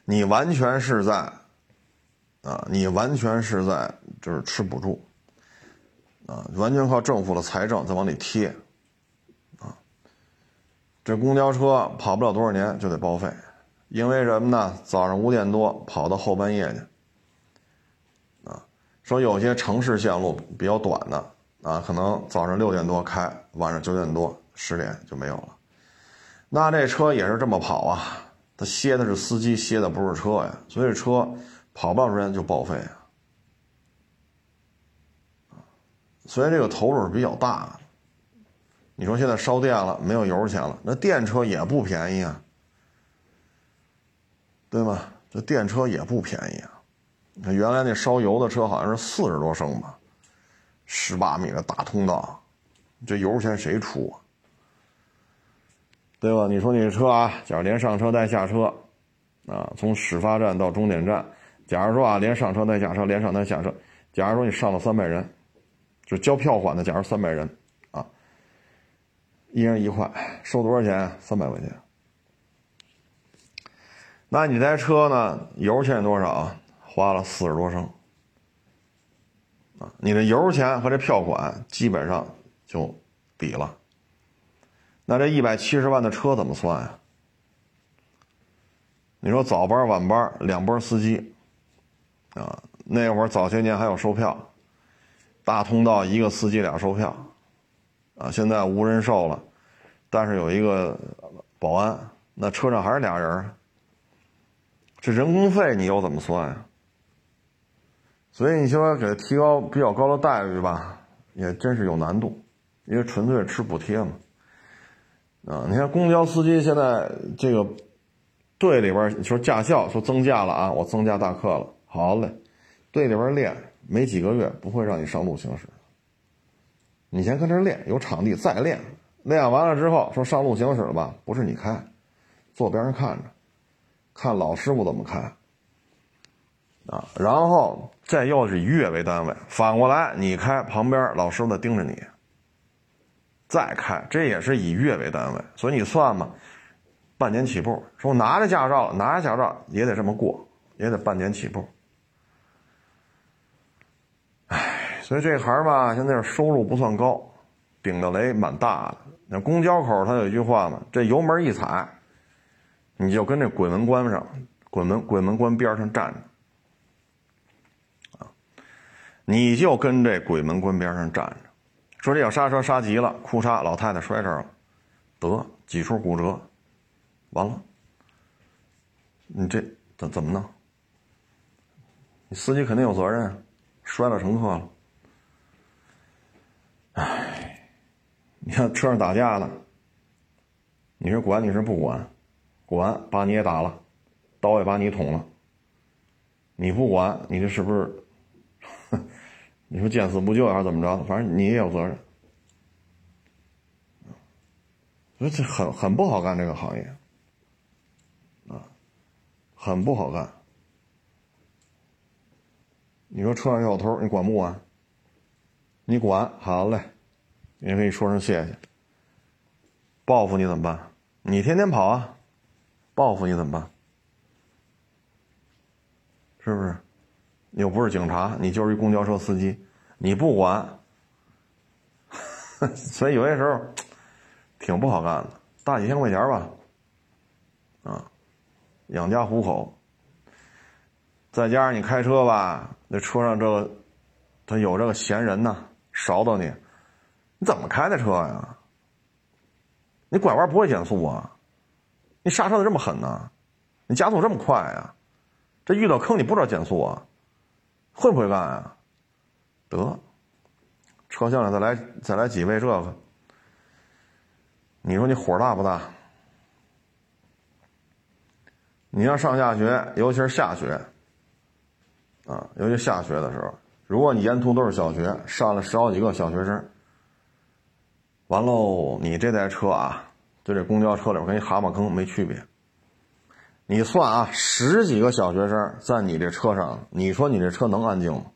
你完全是在，啊，你完全是在就是吃补助，啊，完全靠政府的财政在往里贴，啊，这公交车跑不了多少年就得报废。因为什么呢？早上五点多跑到后半夜去，啊，说有些城市线路比较短的，啊，可能早上六点多开，晚上九点多、十点就没有了。那这车也是这么跑啊，他歇的是司机，歇的不是车呀，所以车跑不了时间就报废啊。所以这个投入是比较大的。你说现在烧电了，没有油钱了，那电车也不便宜啊。对吗？这电车也不便宜啊！你看原来那烧油的车好像是四十多升吧，十八米的大通道，这油钱谁出啊？对吧？你说你这车啊，假如连上车带下车，啊，从始发站到终点站，假如说啊，连上车带下车，连上带下车，假如说你上了三百人，就交票款的，假如三百人，啊，一人一块，收多少钱？三百块钱。那你这车呢？油钱多少？花了四十多升，啊，你的油钱和这票款基本上就抵了。那这一百七十万的车怎么算呀？你说早班晚班两波司机，啊，那会儿早些年还有售票，大通道一个司机俩售票，啊，现在无人售了，但是有一个保安，那车上还是俩人。这人工费你又怎么算呀？所以你说给他提高比较高的待遇吧，也真是有难度，因为纯粹吃补贴嘛。啊，你看公交司机现在这个队里边说驾校说增加了啊，我增加大课了，好嘞，队里边练没几个月不会让你上路行驶，你先跟这练，有场地再练，练完了之后说上路行驶了吧，不是你开，坐边上看着。看老师傅怎么开，啊，然后再又是以月为单位，反过来你开旁边老师傅在盯着你，再开，这也是以月为单位，所以你算嘛，半年起步，说拿着驾照，拿着驾照也得这么过，也得半年起步。唉，所以这行吧，现在收入不算高，顶的雷蛮大的。那公交口它有一句话嘛，这油门一踩，你就跟这鬼门关上，鬼门鬼门关边上站着。你就跟这鬼门关边上站着，说这要刹车刹急了，哭嚓，老太太摔这儿了，得几处骨折，完了，你这怎怎么弄？你司机肯定有责任，摔了乘客了。唉，你看车上打架了，你是管你是不管？管把你也打了，刀也把你捅了，你不管你这是不是？你说见死不救还是怎么着？反正你也有责任，所以这很很不好干这个行业，啊，很不好干。你说车上有偷，你管不管？你管好嘞，人给你说声谢谢。报复你怎么办？你天天跑啊，报复你怎么办？是不是？又不是警察，你就是一公交车司机，你不管，所以有些时候挺不好干的，大几千块钱吧，啊，养家糊口，再加上你开车吧，那车上这个他有这个闲人呢，勺到你，你怎么开的车呀？你拐弯不会减速啊？你刹车的这么狠呢？你加速这么快啊？这遇到坑你不知道减速啊？会不会干啊？得，车厢里再来再来几位这个，你说你火大不大？你要上下学，尤其是下学，啊，尤其下学的时候，如果你沿途都是小学，上了十好几个小学生，完喽，你这台车啊，就这公交车里边跟一蛤蟆坑没区别。你算啊，十几个小学生在你这车上，你说你这车能安静吗？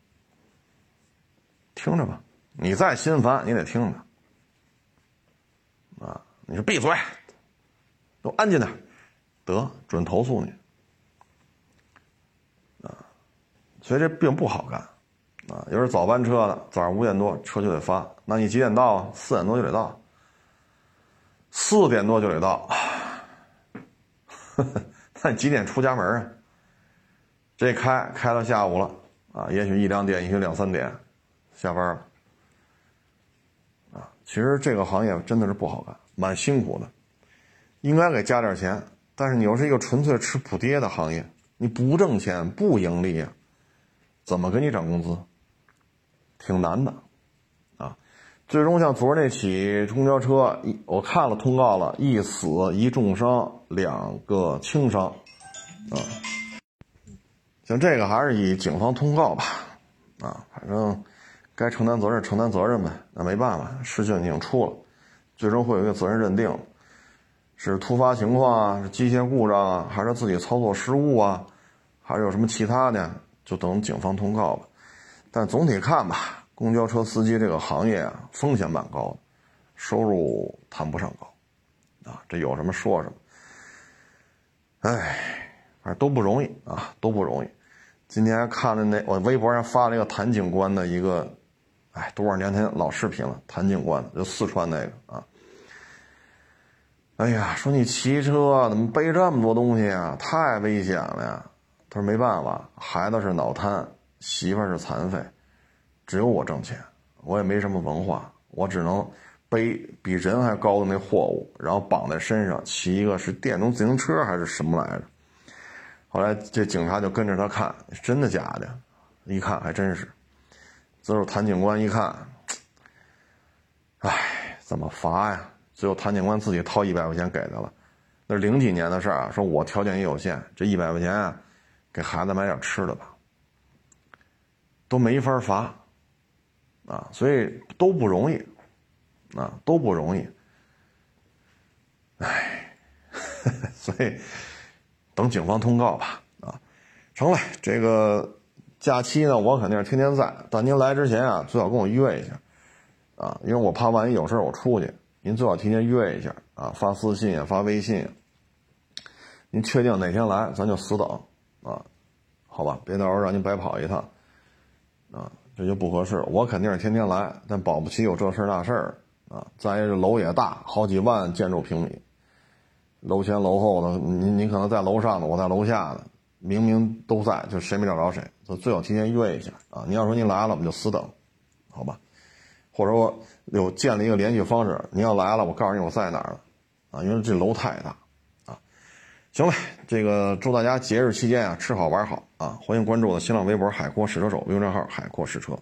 听着吧，你再心烦，你得听着。啊，你说闭嘴，都安静点，得准投诉你。啊，所以这并不好干。啊，有是早班车的，早上五点多车就得发，那你几点到啊？四点多就得到，四点多就得到。呵呵。那几点出家门啊？这开开到下午了啊，也许一两点，也许两三点，下班了。啊，其实这个行业真的是不好干，蛮辛苦的，应该给加点钱。但是你又是一个纯粹吃补贴的行业，你不挣钱不盈利啊，怎么给你涨工资？挺难的，啊，最终像昨儿那起公交车，一我看了通告了，一死一重伤。两个轻伤，啊，像这个还是以警方通告吧，啊，反正该承担责任承担责任呗，那没办法，事情已经出了，最终会有一个责任认定，是突发情况啊，是机械故障啊，还是自己操作失误啊，还是有什么其他的，就等警方通告吧。但总体看吧，公交车司机这个行业啊，风险蛮高，收入谈不上高，啊，这有什么说什么。哎，反正都不容易啊，都不容易。今天看了那我微博上发了一个谭警官的一个，哎，多少年前老视频了。谭警官就四川那个啊。哎呀，说你骑车怎么背这么多东西啊？太危险了呀！他说没办法，孩子是脑瘫，媳妇儿是残废，只有我挣钱，我也没什么文化，我只能。背比人还高的那货物，然后绑在身上，骑一个是电动自行车还是什么来着？后来这警察就跟着他看，真的假的？一看还真是。最后谭警官一看，哎，怎么罚呀？最后谭警官自己掏一百块钱给他了。那是零几年的事儿啊，说我条件也有限，这一百块钱啊，给孩子买点吃的吧，都没法罚啊，所以都不容易。啊，都不容易，唉，所以等警方通告吧。啊，成了，这个假期呢，我肯定是天天在，但您来之前啊，最好跟我约一下，啊，因为我怕万一有事我出去，您最好提前约一下啊，发私信啊，发微信。您确定哪天来，咱就死等啊，好吧，别到时候让您白跑一趟，啊，这就不合适。我肯定是天天来，但保不齐有这事那事儿啊。再一个楼也大，好几万建筑平米，楼前楼后的，您您可能在楼上的，我在楼下的。明明都在，就谁没找着谁，就最好提前约一下啊！你要说您来了，我们就死等，好吧？或者说有建立一个联系方式，您要来了，我告诉你我在哪儿了啊！因为这楼太大。行了，这个祝大家节日期间啊吃好玩好啊！欢迎关注我的新浪微博“海阔试车手”微信账号“海阔试车”。